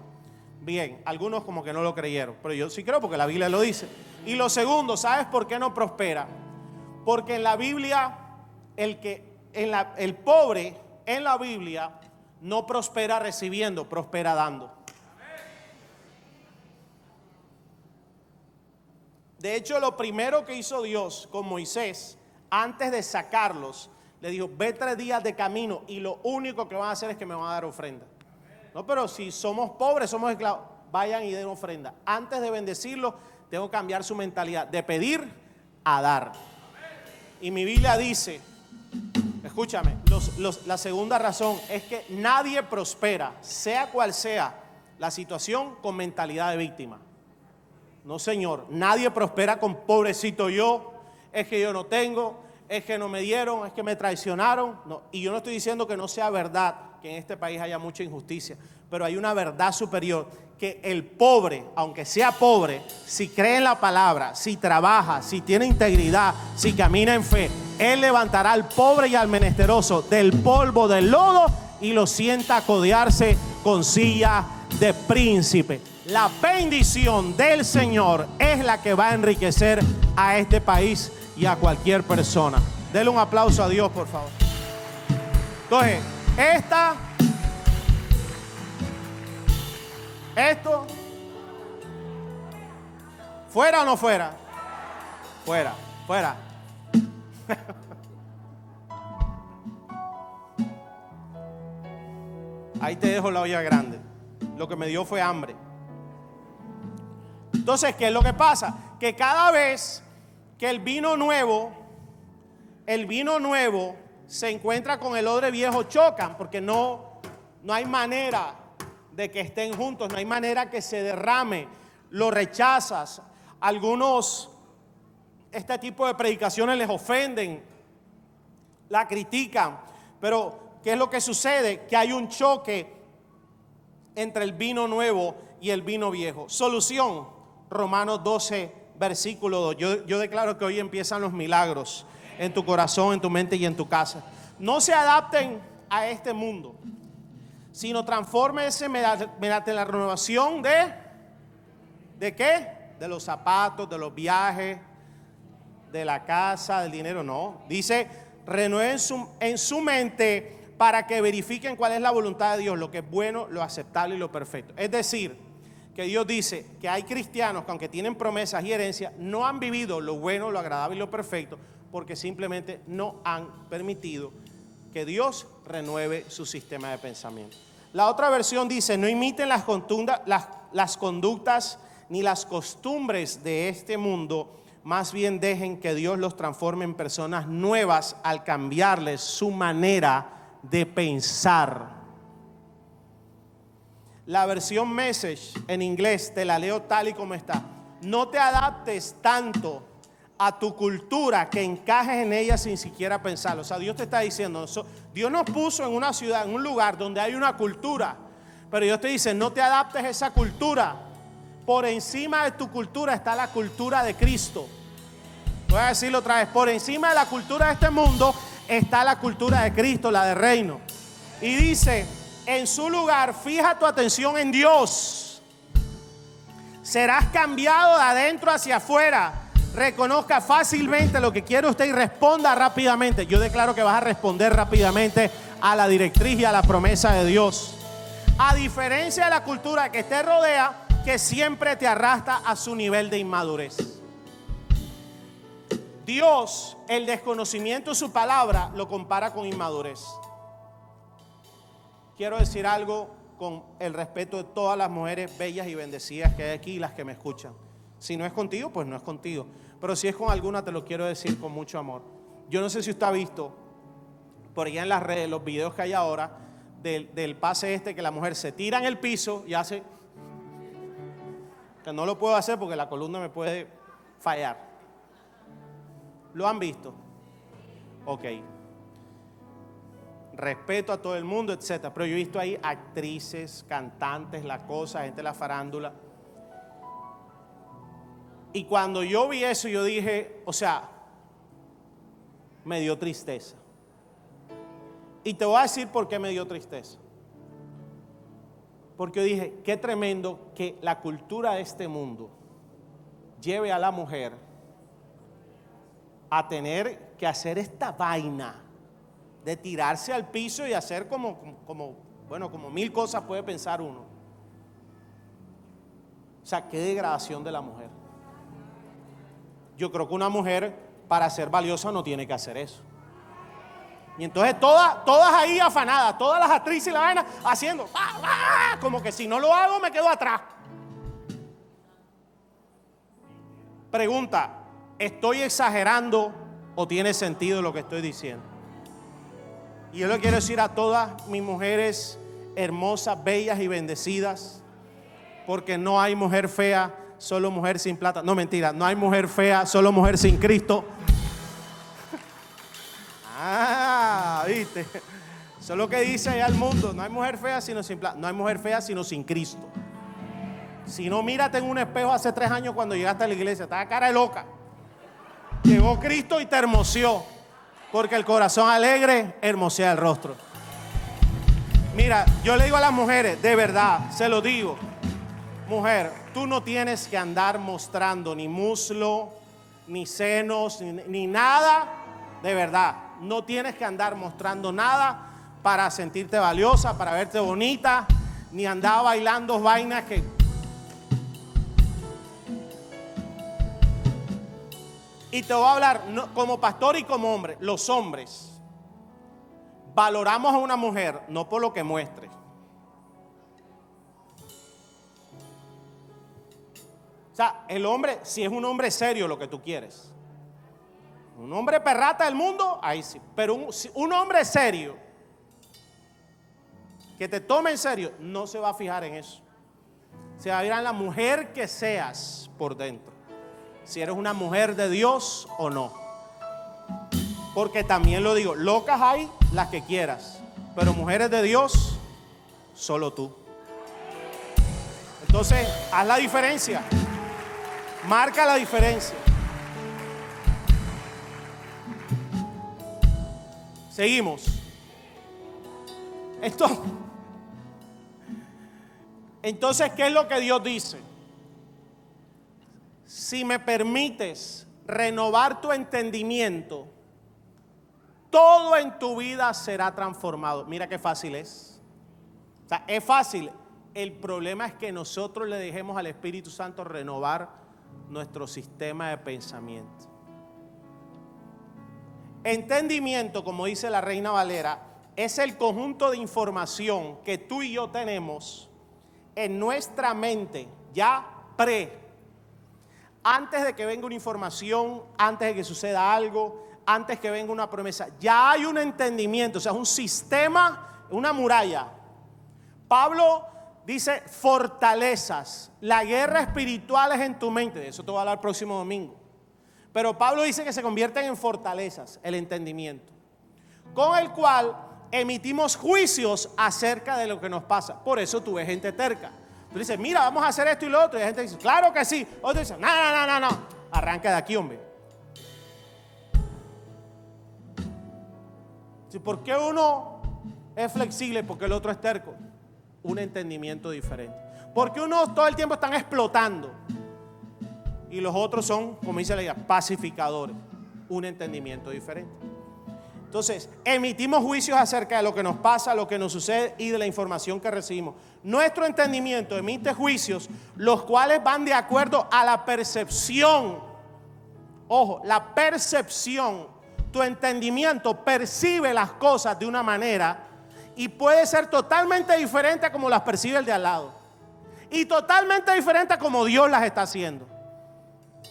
Bien, algunos como que no lo creyeron, pero yo sí creo porque la Biblia lo dice. Y lo segundo, ¿sabes por qué no prospera? Porque en la Biblia el que el pobre en la Biblia no prospera recibiendo, prospera dando. De hecho, lo primero que hizo Dios con Moisés, antes de sacarlos, le dijo, ve tres días de camino y lo único que van a hacer es que me van a dar ofrenda. No, pero si somos pobres, somos esclavos, vayan y den ofrenda. Antes de bendecirlos, tengo que cambiar su mentalidad de pedir a dar. Y mi Biblia dice, Escúchame, la segunda razón es que nadie prospera, sea cual sea la situación, con mentalidad de víctima. No, Señor, nadie prospera con pobrecito yo, es que yo no tengo, es que no me dieron, es que me traicionaron. No, y yo no estoy diciendo que no sea verdad que en este país haya mucha injusticia, pero hay una verdad superior que el pobre, aunque sea pobre, si cree en la palabra, si trabaja, si tiene integridad, si camina en fe, Él levantará al pobre y al menesteroso del polvo del lodo y lo sienta a codearse con silla de príncipe. La bendición del Señor es la que va a enriquecer a este país y a cualquier persona. Dele un aplauso a Dios, por favor. Entonces, esta Esto. ¿Fuera o no fuera? Fuera, fuera. Ahí te dejo la olla grande. Lo que me dio fue hambre. Entonces, ¿qué es lo que pasa? Que cada vez que el vino nuevo, el vino nuevo se encuentra con el odre viejo, chocan porque no, no hay manera de que estén juntos, no hay manera que se derrame, lo rechazas. Algunos este tipo de predicaciones les ofenden, la critican, pero ¿qué es lo que sucede? Que hay un choque entre el vino nuevo y el vino viejo. Solución, Romanos 12, versículo 2. Yo, yo declaro que hoy empiezan los milagros en tu corazón, en tu mente y en tu casa. No se adapten a este mundo, sino transfórmense mediante la renovación de, ¿de qué? De los zapatos, de los viajes, de la casa, del dinero. No, dice, renueven en su mente para que verifiquen cuál es la voluntad de Dios, lo que es bueno, lo aceptable y lo perfecto. Es decir, que Dios dice que hay cristianos que aunque tienen promesas y herencias, no han vivido lo bueno, lo agradable y lo perfecto, porque simplemente no han permitido que Dios renueve su sistema de pensamiento. La otra versión dice, no imiten las, las, las conductas ni las costumbres de este mundo, más bien dejen que Dios los transforme en personas nuevas al cambiarles su manera de pensar. La versión message en inglés te la leo tal y como está. No te adaptes tanto a tu cultura que encajes en ella sin siquiera pensarlo. O sea, Dios te está diciendo, Dios nos puso en una ciudad, en un lugar donde hay una cultura, pero Dios te dice, no te adaptes a esa cultura. Por encima de tu cultura está la cultura de Cristo. Voy a decirlo otra vez, por encima de la cultura de este mundo está la cultura de Cristo, la de reino. Y dice, en su lugar, fija tu atención en Dios. Serás cambiado de adentro hacia afuera. Reconozca fácilmente lo que quiere usted y responda rápidamente. Yo declaro que vas a responder rápidamente a la directriz y a la promesa de Dios. A diferencia de la cultura que te rodea, que siempre te arrastra a su nivel de inmadurez. Dios, el desconocimiento de su palabra, lo compara con inmadurez. Quiero decir algo con el respeto de todas las mujeres bellas y bendecidas que hay aquí y las que me escuchan. Si no es contigo, pues no es contigo. Pero si es con alguna, te lo quiero decir con mucho amor. Yo no sé si usted ha visto por allá en las redes los videos que hay ahora del, pase este que la mujer se tira en el piso y hace... Que no lo puedo hacer porque la columna me puede fallar. ¿Lo han visto? Ok. Respeto a todo el mundo, etcétera. Pero yo he visto ahí actrices, cantantes, la cosa, gente de la farándula. Y cuando yo vi eso, yo dije, o sea, me dio tristeza. Y te voy a decir por qué me dio tristeza. Porque yo dije, qué tremendo que la cultura de este mundo lleve a la mujer a tener que hacer esta vaina de tirarse al piso y hacer como, como, bueno, como mil cosas puede pensar uno. O sea, qué degradación de la mujer. Yo creo que una mujer para ser valiosa no tiene que hacer eso. Y entonces todas, todas ahí afanadas, todas las actrices y la vaina haciendo, ¡ah, ah! como que si no lo hago me quedo atrás. Pregunta, ¿Estoy exagerando o tiene sentido lo que estoy diciendo? Y yo le quiero decir a todas mis mujeres hermosas, bellas y bendecidas, porque no hay mujer fea, solo mujer sin plata. No, mentira, no hay mujer fea, solo mujer sin Cristo. Ah, viste. Eso es lo que dice allá el mundo. No hay mujer fea sino sin plata. No hay mujer fea sino sin Cristo. Si no, mírate en un espejo hace tres años cuando llegaste a la iglesia. Estaba cara de loca. Llegó Cristo y te hermoseó. Porque el corazón alegre hermosea el rostro. Mira, yo le digo a las mujeres, de verdad, se lo digo. Mujer, tú no tienes que andar mostrando ni muslo, ni senos, ni, nada. De verdad, no tienes que andar mostrando nada para sentirte valiosa, para verte bonita, ni andar bailando vainas que Y te voy a hablar como pastor y como hombre. Los hombres valoramos a una mujer no por lo que muestre. O sea, el hombre, si es un hombre serio lo que tú quieres. Un hombre perrata del mundo, ahí sí. Pero un, un hombre serio, que te tome en serio, no se va a fijar en eso. Se va a fijar en la mujer que seas por dentro si eres una mujer de Dios o no. Porque también lo digo, locas hay las que quieras, pero mujeres de Dios, solo tú. Entonces, haz la diferencia. Marca la diferencia. Seguimos. Esto. Entonces, ¿qué es lo que Dios dice? Si me permites renovar tu entendimiento, todo en tu vida será transformado. Mira qué fácil es. Es fácil. El problema es que nosotros le dejemos al Espíritu Santo renovar nuestro sistema de pensamiento. Entendimiento, como dice la Reina Valera, es el conjunto de información que tú y yo tenemos en nuestra mente ya pre, antes de que venga una información, antes de que suceda algo, antes que venga una promesa. Ya hay un entendimiento, o sea, es un sistema, una muralla. Pablo dice fortalezas. La guerra espiritual es en tu mente. De eso te voy a hablar el próximo domingo. Pero Pablo dice que se convierten en fortalezas, el entendimiento, con el cual emitimos juicios acerca de lo que nos pasa. Por eso tú ves gente terca. Tú dices, mira, vamos a hacer esto y lo otro. Y la gente dice, claro que sí. Otro dice, no, no, no, no, no. Arranca de aquí, hombre. ¿Por qué uno es flexible? Porque el otro es terco. Un entendimiento diferente. Porque unos todo el tiempo están explotando y los otros son, como dice la idea, pacificadores. Un entendimiento diferente. Entonces, emitimos juicios acerca de lo que nos pasa, lo que nos sucede y de la información que recibimos. Nuestro entendimiento emite juicios, los cuales van de acuerdo a la percepción. Ojo, la percepción. Tu entendimiento percibe las cosas de una manera y puede ser totalmente diferente a como las percibe el de al lado. Y totalmente diferente a como Dios las está haciendo.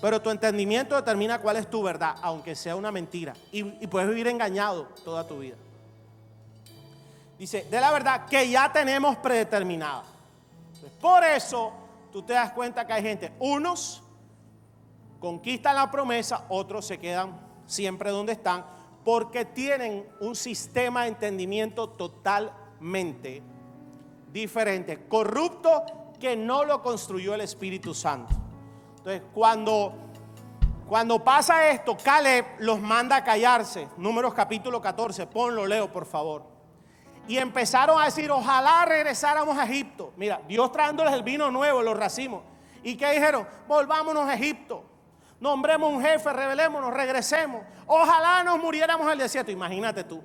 Pero tu entendimiento determina cuál es tu verdad, aunque sea una mentira. Y, puedes vivir engañado toda tu vida. Dice, de la verdad que ya tenemos predeterminada. por eso tú te das cuenta que hay gente, unos conquistan la promesa, otros se quedan siempre donde están, porque tienen un sistema de entendimiento totalmente diferente, corrupto, que no lo construyó el Espíritu Santo. Entonces, cuando, cuando pasa esto, Caleb los manda a callarse. Números capítulo 14, ponlo, leo, por favor. Y empezaron a decir, ojalá regresáramos a Egipto. Mira, Dios trayéndoles el vino nuevo, los racimos. ¿Y qué dijeron? Volvámonos a Egipto. Nombremos un jefe, revelémonos, regresemos. Ojalá nos muriéramos en el desierto. Imagínate tú.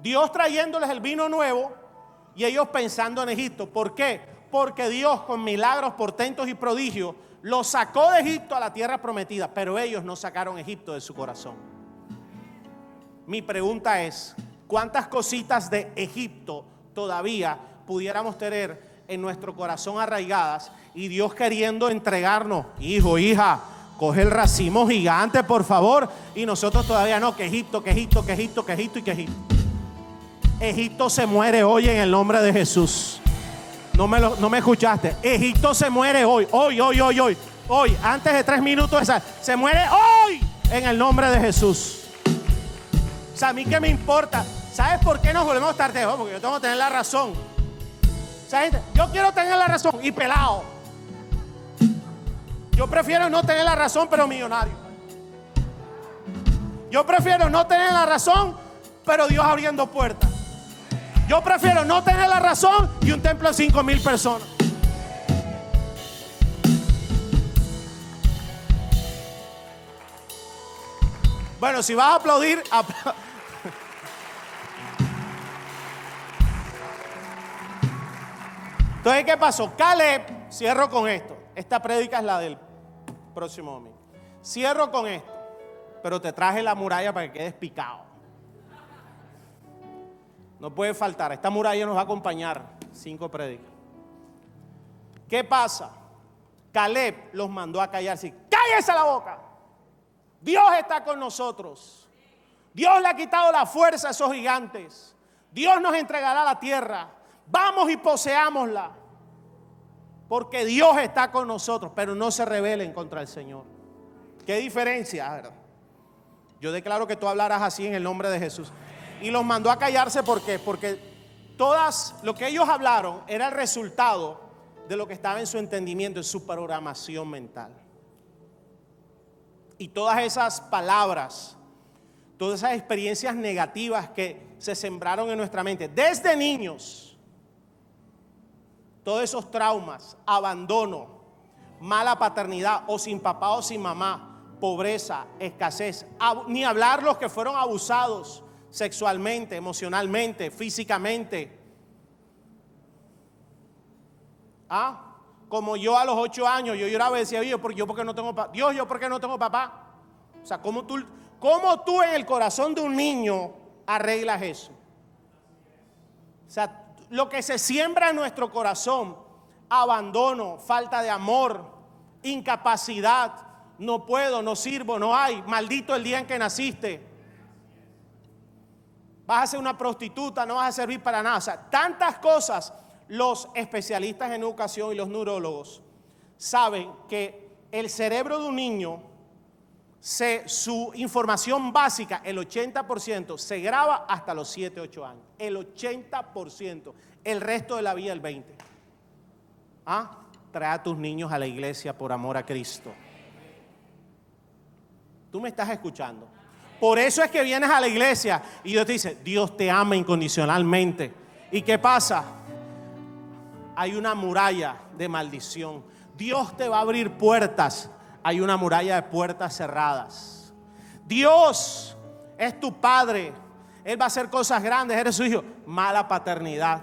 Dios trayéndoles el vino nuevo y ellos pensando en Egipto. ¿Por qué? Porque Dios con milagros, portentos y prodigios lo sacó de Egipto a la tierra prometida, pero ellos no sacaron Egipto de su corazón. Mi pregunta es, ¿cuántas cositas de Egipto todavía pudiéramos tener en nuestro corazón arraigadas y Dios queriendo entregarnos, hijo, hija, coge el racimo gigante, por favor, y nosotros todavía no, que Egipto, que Egipto, que Egipto, que Egipto y que Egipto. Egipto se muere hoy en el nombre de Jesús. No me, no me escuchaste. Egipto se muere hoy, hoy, hoy, hoy, hoy. Hoy, antes de tres minutos, se muere hoy en el nombre de Jesús. O sea, a mí qué me importa. ¿Sabes por qué nos volvemos tarde? Porque yo tengo que tener la razón. ¿Sabes? Yo quiero tener la razón y pelado. Yo prefiero no tener la razón, pero millonario. Yo prefiero no tener la razón, pero Dios abriendo puertas. Yo prefiero no tener la razón y un templo de 5 mil personas. Bueno, si vas a aplaudir, Entonces, ¿qué pasó? Caleb, cierro con esto. Esta prédica es la del próximo domingo. Cierro con esto, pero te traje la muralla para que quedes picado. No puede faltar. Esta muralla nos va a acompañar. Cinco prédicas. ¿Qué pasa? Caleb los mandó a callarse. ¡Cállese la boca! Dios está con nosotros. Dios le ha quitado la fuerza a esos gigantes. Dios nos entregará la tierra. Vamos y poseámosla. Porque Dios está con nosotros, pero no se rebelen contra el Señor. ¿Qué diferencia? Yo declaro que tú hablarás así en el nombre de Jesús. Y los mandó a callarse ¿por qué? porque todas lo que ellos hablaron era el resultado de lo que estaba en su entendimiento, en su programación mental. Y todas esas palabras, todas esas experiencias negativas que se sembraron en nuestra mente desde niños, todos esos traumas, abandono, mala paternidad o sin papá o sin mamá, pobreza, escasez, ni hablar los que fueron abusados sexualmente, emocionalmente, físicamente. ¿Ah? Como yo a los ocho años, yo lloraba y decía, Dios, yo porque no tengo papá. Dios, yo porque no tengo papá. O sea, ¿cómo tú, ¿cómo tú en el corazón de un niño arreglas eso? O sea, lo que se siembra en nuestro corazón, abandono, falta de amor, incapacidad, no puedo, no sirvo, no hay, maldito el día en que naciste. Vas a ser una prostituta, no vas a servir para nada. O sea, tantas cosas los especialistas en educación y los neurólogos saben que el cerebro de un niño, su información básica, el 80%, se graba hasta los 7, 8 años. El 80%. El resto de la vida, el 20%. ¿Ah? Trae a tus niños a la iglesia por amor a Cristo. Tú me estás escuchando. Por eso es que vienes a la iglesia y Dios te dice, Dios te ama incondicionalmente. ¿Y qué pasa? hay una muralla de maldición. Dios te va a abrir puertas. Hay una muralla de puertas cerradas. Dios es tu padre. Él va a hacer cosas grandes. Eres su hijo. Mala paternidad.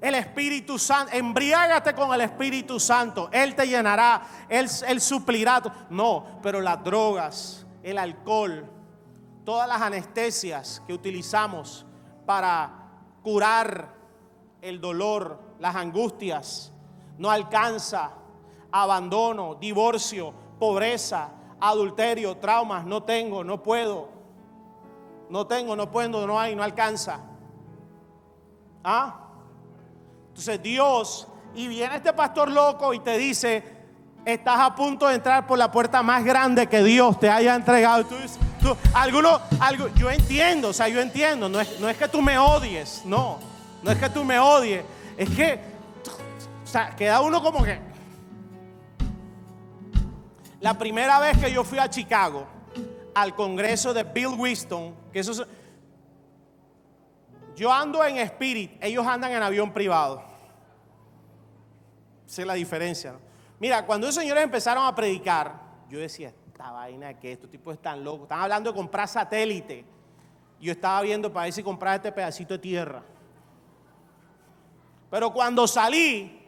El Espíritu Santo, embriágate con el Espíritu Santo. Él te llenará, él, él suplirá. No, pero las drogas, el alcohol, todas las anestesias que utilizamos para curar el dolor, las angustias, no alcanza, abandono, divorcio, pobreza, adulterio, traumas, no tengo, no puedo, no tengo, no puedo, no hay, no alcanza. ¿Ah? Entonces Dios, y viene este pastor loco y te dice, estás a punto de entrar por la puerta más grande que Dios te haya entregado. Tú, tú, alguno, algo, yo entiendo, o sea, yo entiendo, no es, no es que tú me odies, no. No es que tú me odies, es que, o sea, queda uno como que... La primera vez que yo fui a Chicago, al congreso de Bill Winston, que eso yo ando en Spirit, ellos andan en avión privado. Esa es la diferencia. Mira, cuando esos señores empezaron a predicar, yo decía, esta vaina que estos tipos están locos. Están hablando de comprar satélite. Yo estaba viendo para ver si comprar este pedacito de tierra. Pero cuando salí,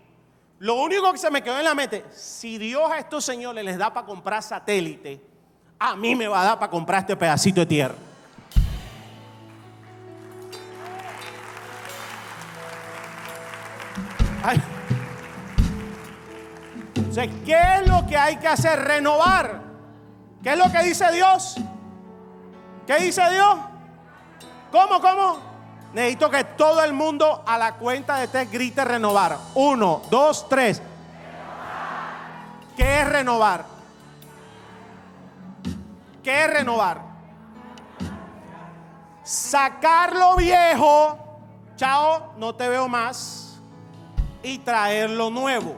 lo único que se me quedó en la mente, si Dios a estos señores les da para comprar satélite, a mí me va a dar para comprar este pedacito de tierra. ¿Qué es lo que hay que hacer? Renovar. ¿Qué es lo que dice Dios? ¿Qué dice Dios? ¿Cómo, cómo? Necesito que todo el mundo a la cuenta de tres grite renovar. Uno, dos, tres. ¿Qué es renovar? ¿Qué es renovar? Sacar lo viejo, chao, no te veo más, y traer lo nuevo.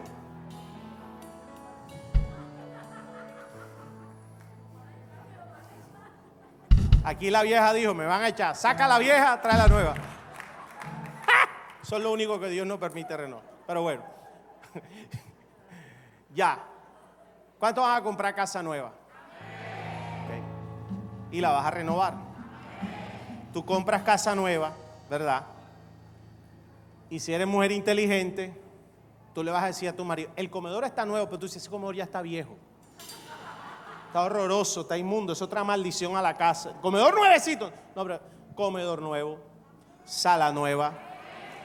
Aquí la vieja dijo, me van a echar, saca la vieja, trae la nueva. Eso es lo único que Dios no permite renovar. Pero bueno, ya. ¿Cuánto vas a comprar casa nueva? Y la vas a renovar. Tú compras casa nueva, ¿verdad? Y si eres mujer inteligente, tú le vas a decir a tu marido, el comedor está nuevo, pero tú dices, ese comedor ya está viejo. Está horroroso, está inmundo, es otra maldición a la casa. Comedor nuevecito. No, pero comedor nuevo, sala nueva,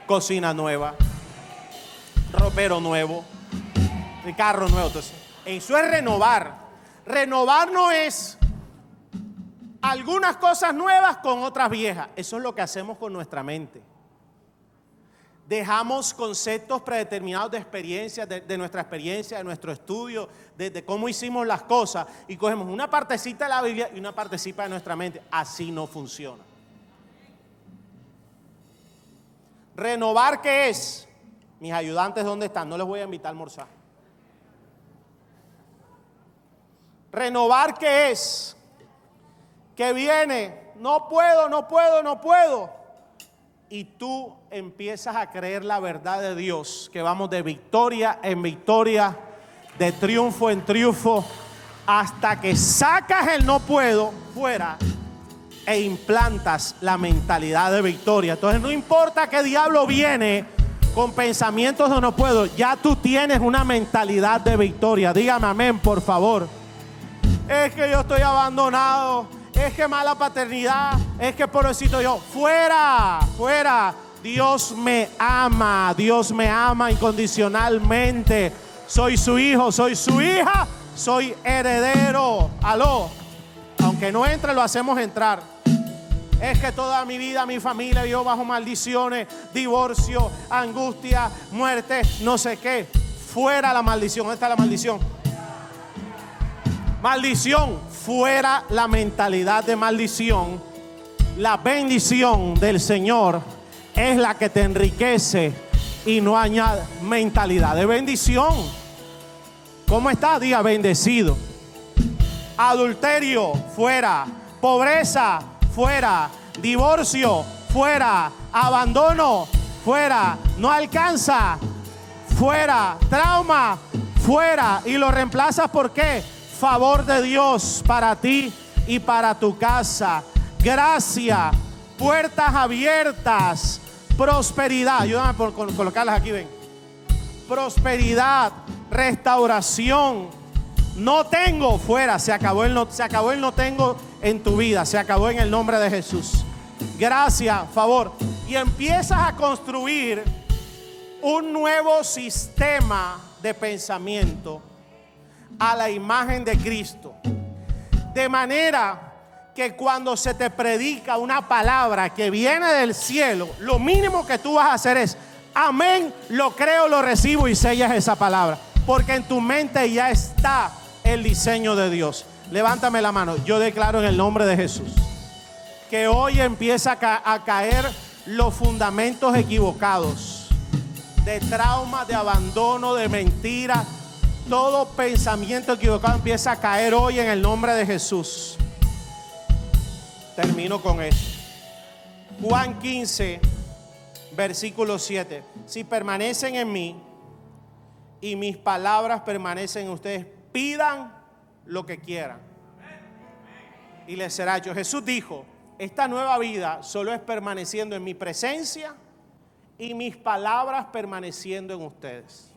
cocina nueva, ropero nuevo, carro nuevo. Entonces, eso es renovar. Renovar no es algunas cosas nuevas con otras viejas. Eso es lo que hacemos con nuestra mente. Dejamos conceptos predeterminados de experiencia, de, nuestra experiencia, de nuestro estudio, de, de, cómo hicimos las cosas, y cogemos una partecita de la Biblia y una partecita de nuestra mente. Así no funciona. Renovar, ¿qué es? Mis ayudantes, ¿dónde están? No les voy a invitar a almorzar. Renovar, ¿qué es? Que viene, no puedo, no puedo, no puedo y tú empiezas a creer la verdad de Dios, que vamos de victoria en victoria, de triunfo en triunfo, hasta que sacas el no puedo fuera e implantas la mentalidad de victoria. Entonces no importa qué diablo viene con pensamientos de no puedo, ya tú tienes una mentalidad de victoria. Dígame amén, por favor. Es que yo estoy abandonado es que mala paternidad, es que pobrecito yo. Fuera, fuera. Dios me ama, Dios me ama incondicionalmente. Soy su hijo, soy su hija, soy heredero. Aló. Aunque no entre, lo hacemos entrar. Es que toda mi vida, mi familia vivió bajo maldiciones, divorcio, angustia, muerte, no sé qué. Fuera la maldición. ¿Dónde está la maldición? Maldición, fuera la mentalidad de maldición. La bendición del Señor es la que te enriquece y no añade mentalidad de bendición. ¿Cómo está? Diga bendecido. Adulterio, fuera. Pobreza, fuera. Divorcio, fuera. Abandono, fuera. No alcanza, fuera. Trauma, fuera. Y lo reemplazas por qué? Favor de Dios para ti y para tu casa. Gracia, puertas abiertas, prosperidad. Ayúdame por colocarlas aquí, ven. Prosperidad, restauración. No tengo fuera, se acabó el no, se acabó el no tengo en tu vida, se acabó en el nombre de Jesús. Gracias, favor. Y empiezas a construir un nuevo sistema de pensamiento a la imagen de Cristo. De manera que cuando se te predica una palabra que viene del cielo, lo mínimo que tú vas a hacer es, amén, lo creo, lo recibo y sellas esa palabra. Porque en tu mente ya está el diseño de Dios. Levántame la mano. Yo declaro en el nombre de Jesús que hoy empieza a, caer los fundamentos equivocados de trauma, de abandono, de mentira, todo pensamiento equivocado empieza a caer hoy en el nombre de Jesús. Termino con esto. Juan 15, versículo 7. Si permanecen en mí y mis palabras permanecen en ustedes, pidan lo que quieran. Y les será hecho. Jesús dijo, esta nueva vida solo es permaneciendo en mi presencia y mis palabras permaneciendo en ustedes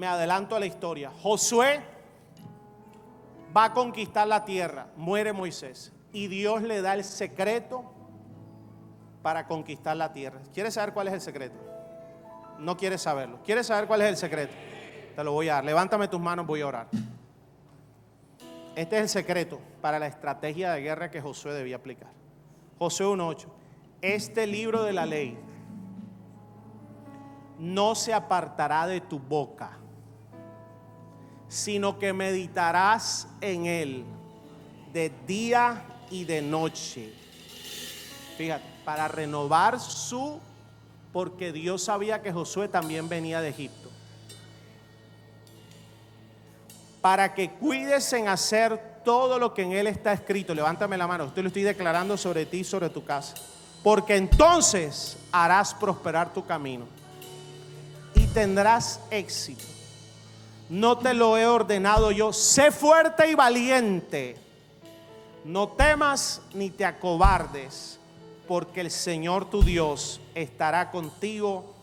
me adelanto a la historia. Josué va a conquistar la tierra, muere Moisés y Dios le da el secreto para conquistar la tierra. ¿Quieres saber cuál es el secreto? No quieres saberlo. ¿Quieres saber cuál es el secreto? Te lo voy a dar. Levántame tus manos, voy a orar. Este es el secreto para la estrategia de guerra que Josué debía aplicar. Josué 1.8. Este libro de la ley no se apartará de tu boca sino que meditarás en él de día y de noche. Fíjate, para renovar su, porque Dios sabía que Josué también venía de Egipto. Para que cuides en hacer todo lo que en él está escrito. Levántame la mano, esto lo estoy declarando sobre ti sobre tu casa. Porque entonces harás prosperar tu camino y tendrás éxito no te lo he ordenado yo. Sé fuerte y valiente. No temas ni te acobardes, porque el Señor tu Dios estará contigo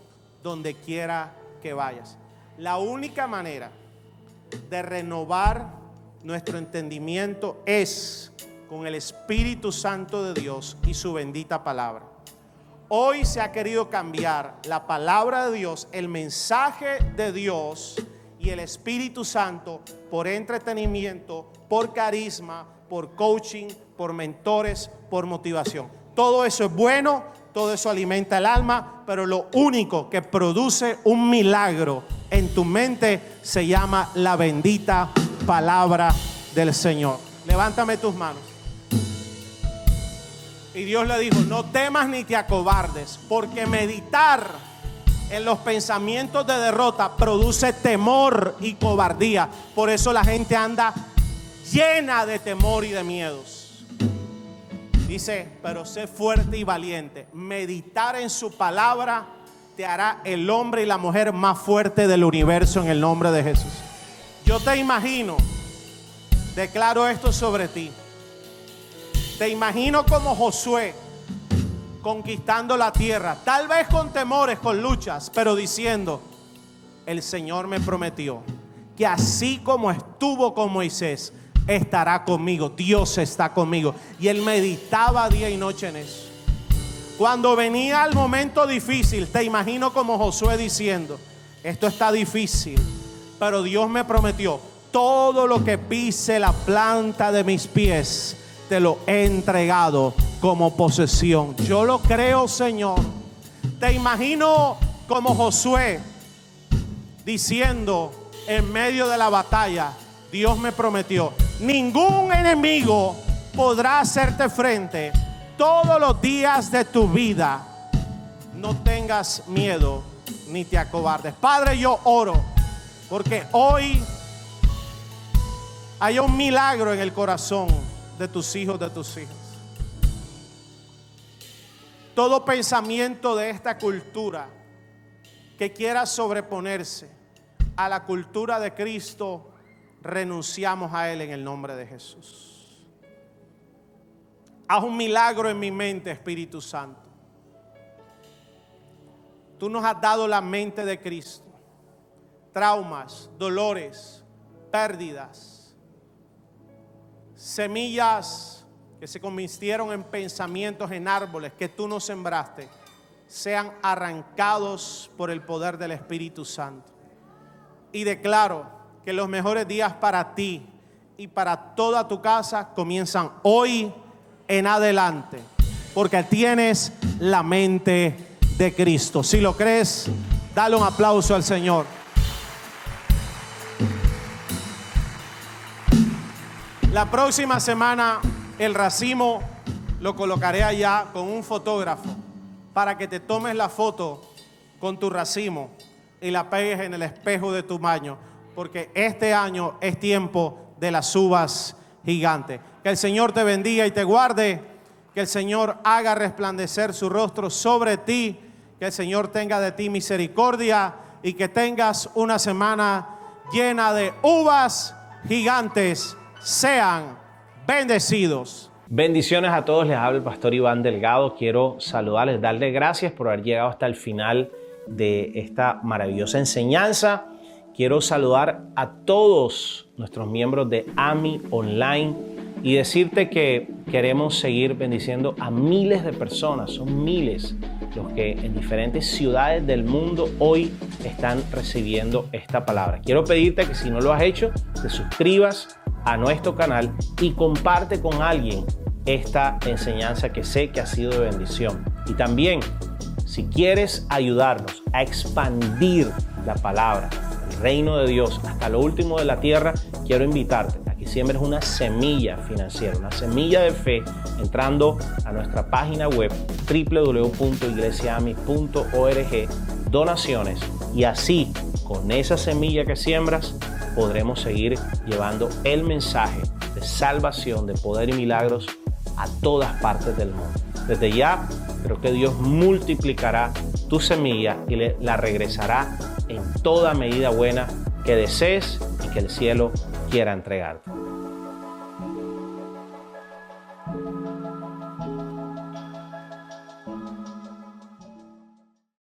donde quiera que vayas. La única manera de renovar nuestro entendimiento es con el Espíritu Santo de Dios y su bendita palabra. Hoy se ha querido cambiar la palabra de Dios, el mensaje de Dios y el Espíritu Santo por entretenimiento, por carisma, por coaching, por mentores, por motivación. Todo eso es bueno, todo eso alimenta el alma, pero lo único que produce un milagro en tu mente se llama la bendita palabra del Señor. Levántame tus manos. Y Dios le dijo, no temas ni te acobardes, porque meditar en los pensamientos de derrota produce temor y cobardía. Por eso la gente anda llena de temor y de miedos. Dice, pero sé fuerte y valiente. Meditar en su palabra te hará el hombre y la mujer más fuerte del universo en el nombre de Jesús. Yo te imagino, declaro esto sobre ti. Te imagino como Josué conquistando la tierra, tal vez con temores, con luchas, pero diciendo, el Señor me prometió que así como estuvo con Moisés, estará conmigo, Dios está conmigo. Y él meditaba día y noche en eso. Cuando venía el momento difícil, te imagino como Josué diciendo, esto está difícil, pero Dios me prometió, todo lo que pise la planta de mis pies, te lo he entregado como posesión. Yo lo creo, Señor. Te imagino como Josué diciendo en medio de la batalla, Dios me prometió, ningún enemigo podrá hacerte frente todos los días de tu vida. No tengas miedo ni te acobardes. Padre, yo oro porque hoy hay un milagro en el corazón de tus hijos, de tus hijas. Todo pensamiento de esta cultura que quiera sobreponerse a la cultura de Cristo, renunciamos a Él en el nombre de Jesús. Haz un milagro en mi mente, Espíritu Santo. Tú nos has dado la mente de Cristo. Traumas, dolores, pérdidas, semillas que se convirtieron en pensamientos, en árboles que tú no sembraste, sean arrancados por el poder del Espíritu Santo. Y declaro que los mejores días para ti y para toda tu casa comienzan hoy en adelante, porque tienes la mente de Cristo. Si lo crees, dale un aplauso al Señor. La próxima semana el racimo lo colocaré allá con un fotógrafo para que te tomes la foto con tu racimo y la pegues en el espejo de tu baño porque este año es tiempo de las uvas gigantes. Que el Señor te bendiga y te guarde, que el Señor haga resplandecer su rostro sobre ti, que el Señor tenga de ti misericordia y que tengas una semana llena de uvas gigantes. Sean bendecidos. Bendiciones a todos, les habla el pastor Iván Delgado. Quiero saludarles, darles gracias por haber llegado hasta el final de esta maravillosa enseñanza. Quiero saludar a todos nuestros miembros de AMI Online y decirte que queremos seguir bendiciendo a miles de personas, son miles los que en diferentes ciudades del mundo hoy están recibiendo esta palabra. Quiero pedirte que si no lo has hecho, te suscribas a nuestro canal y comparte con alguien esta enseñanza que sé que ha sido de bendición. Y también, si quieres ayudarnos a expandir la palabra, reino de Dios hasta lo último de la tierra, quiero invitarte a que siembres una semilla financiera, una semilla de fe, entrando a nuestra página web www.iglesiami.org, donaciones, y así, con esa semilla que siembras, podremos seguir llevando el mensaje de salvación, de poder y milagros a todas partes del mundo. Desde ya, creo que Dios multiplicará tu semilla y la regresará en toda medida buena que desees y que el cielo quiera entregarte.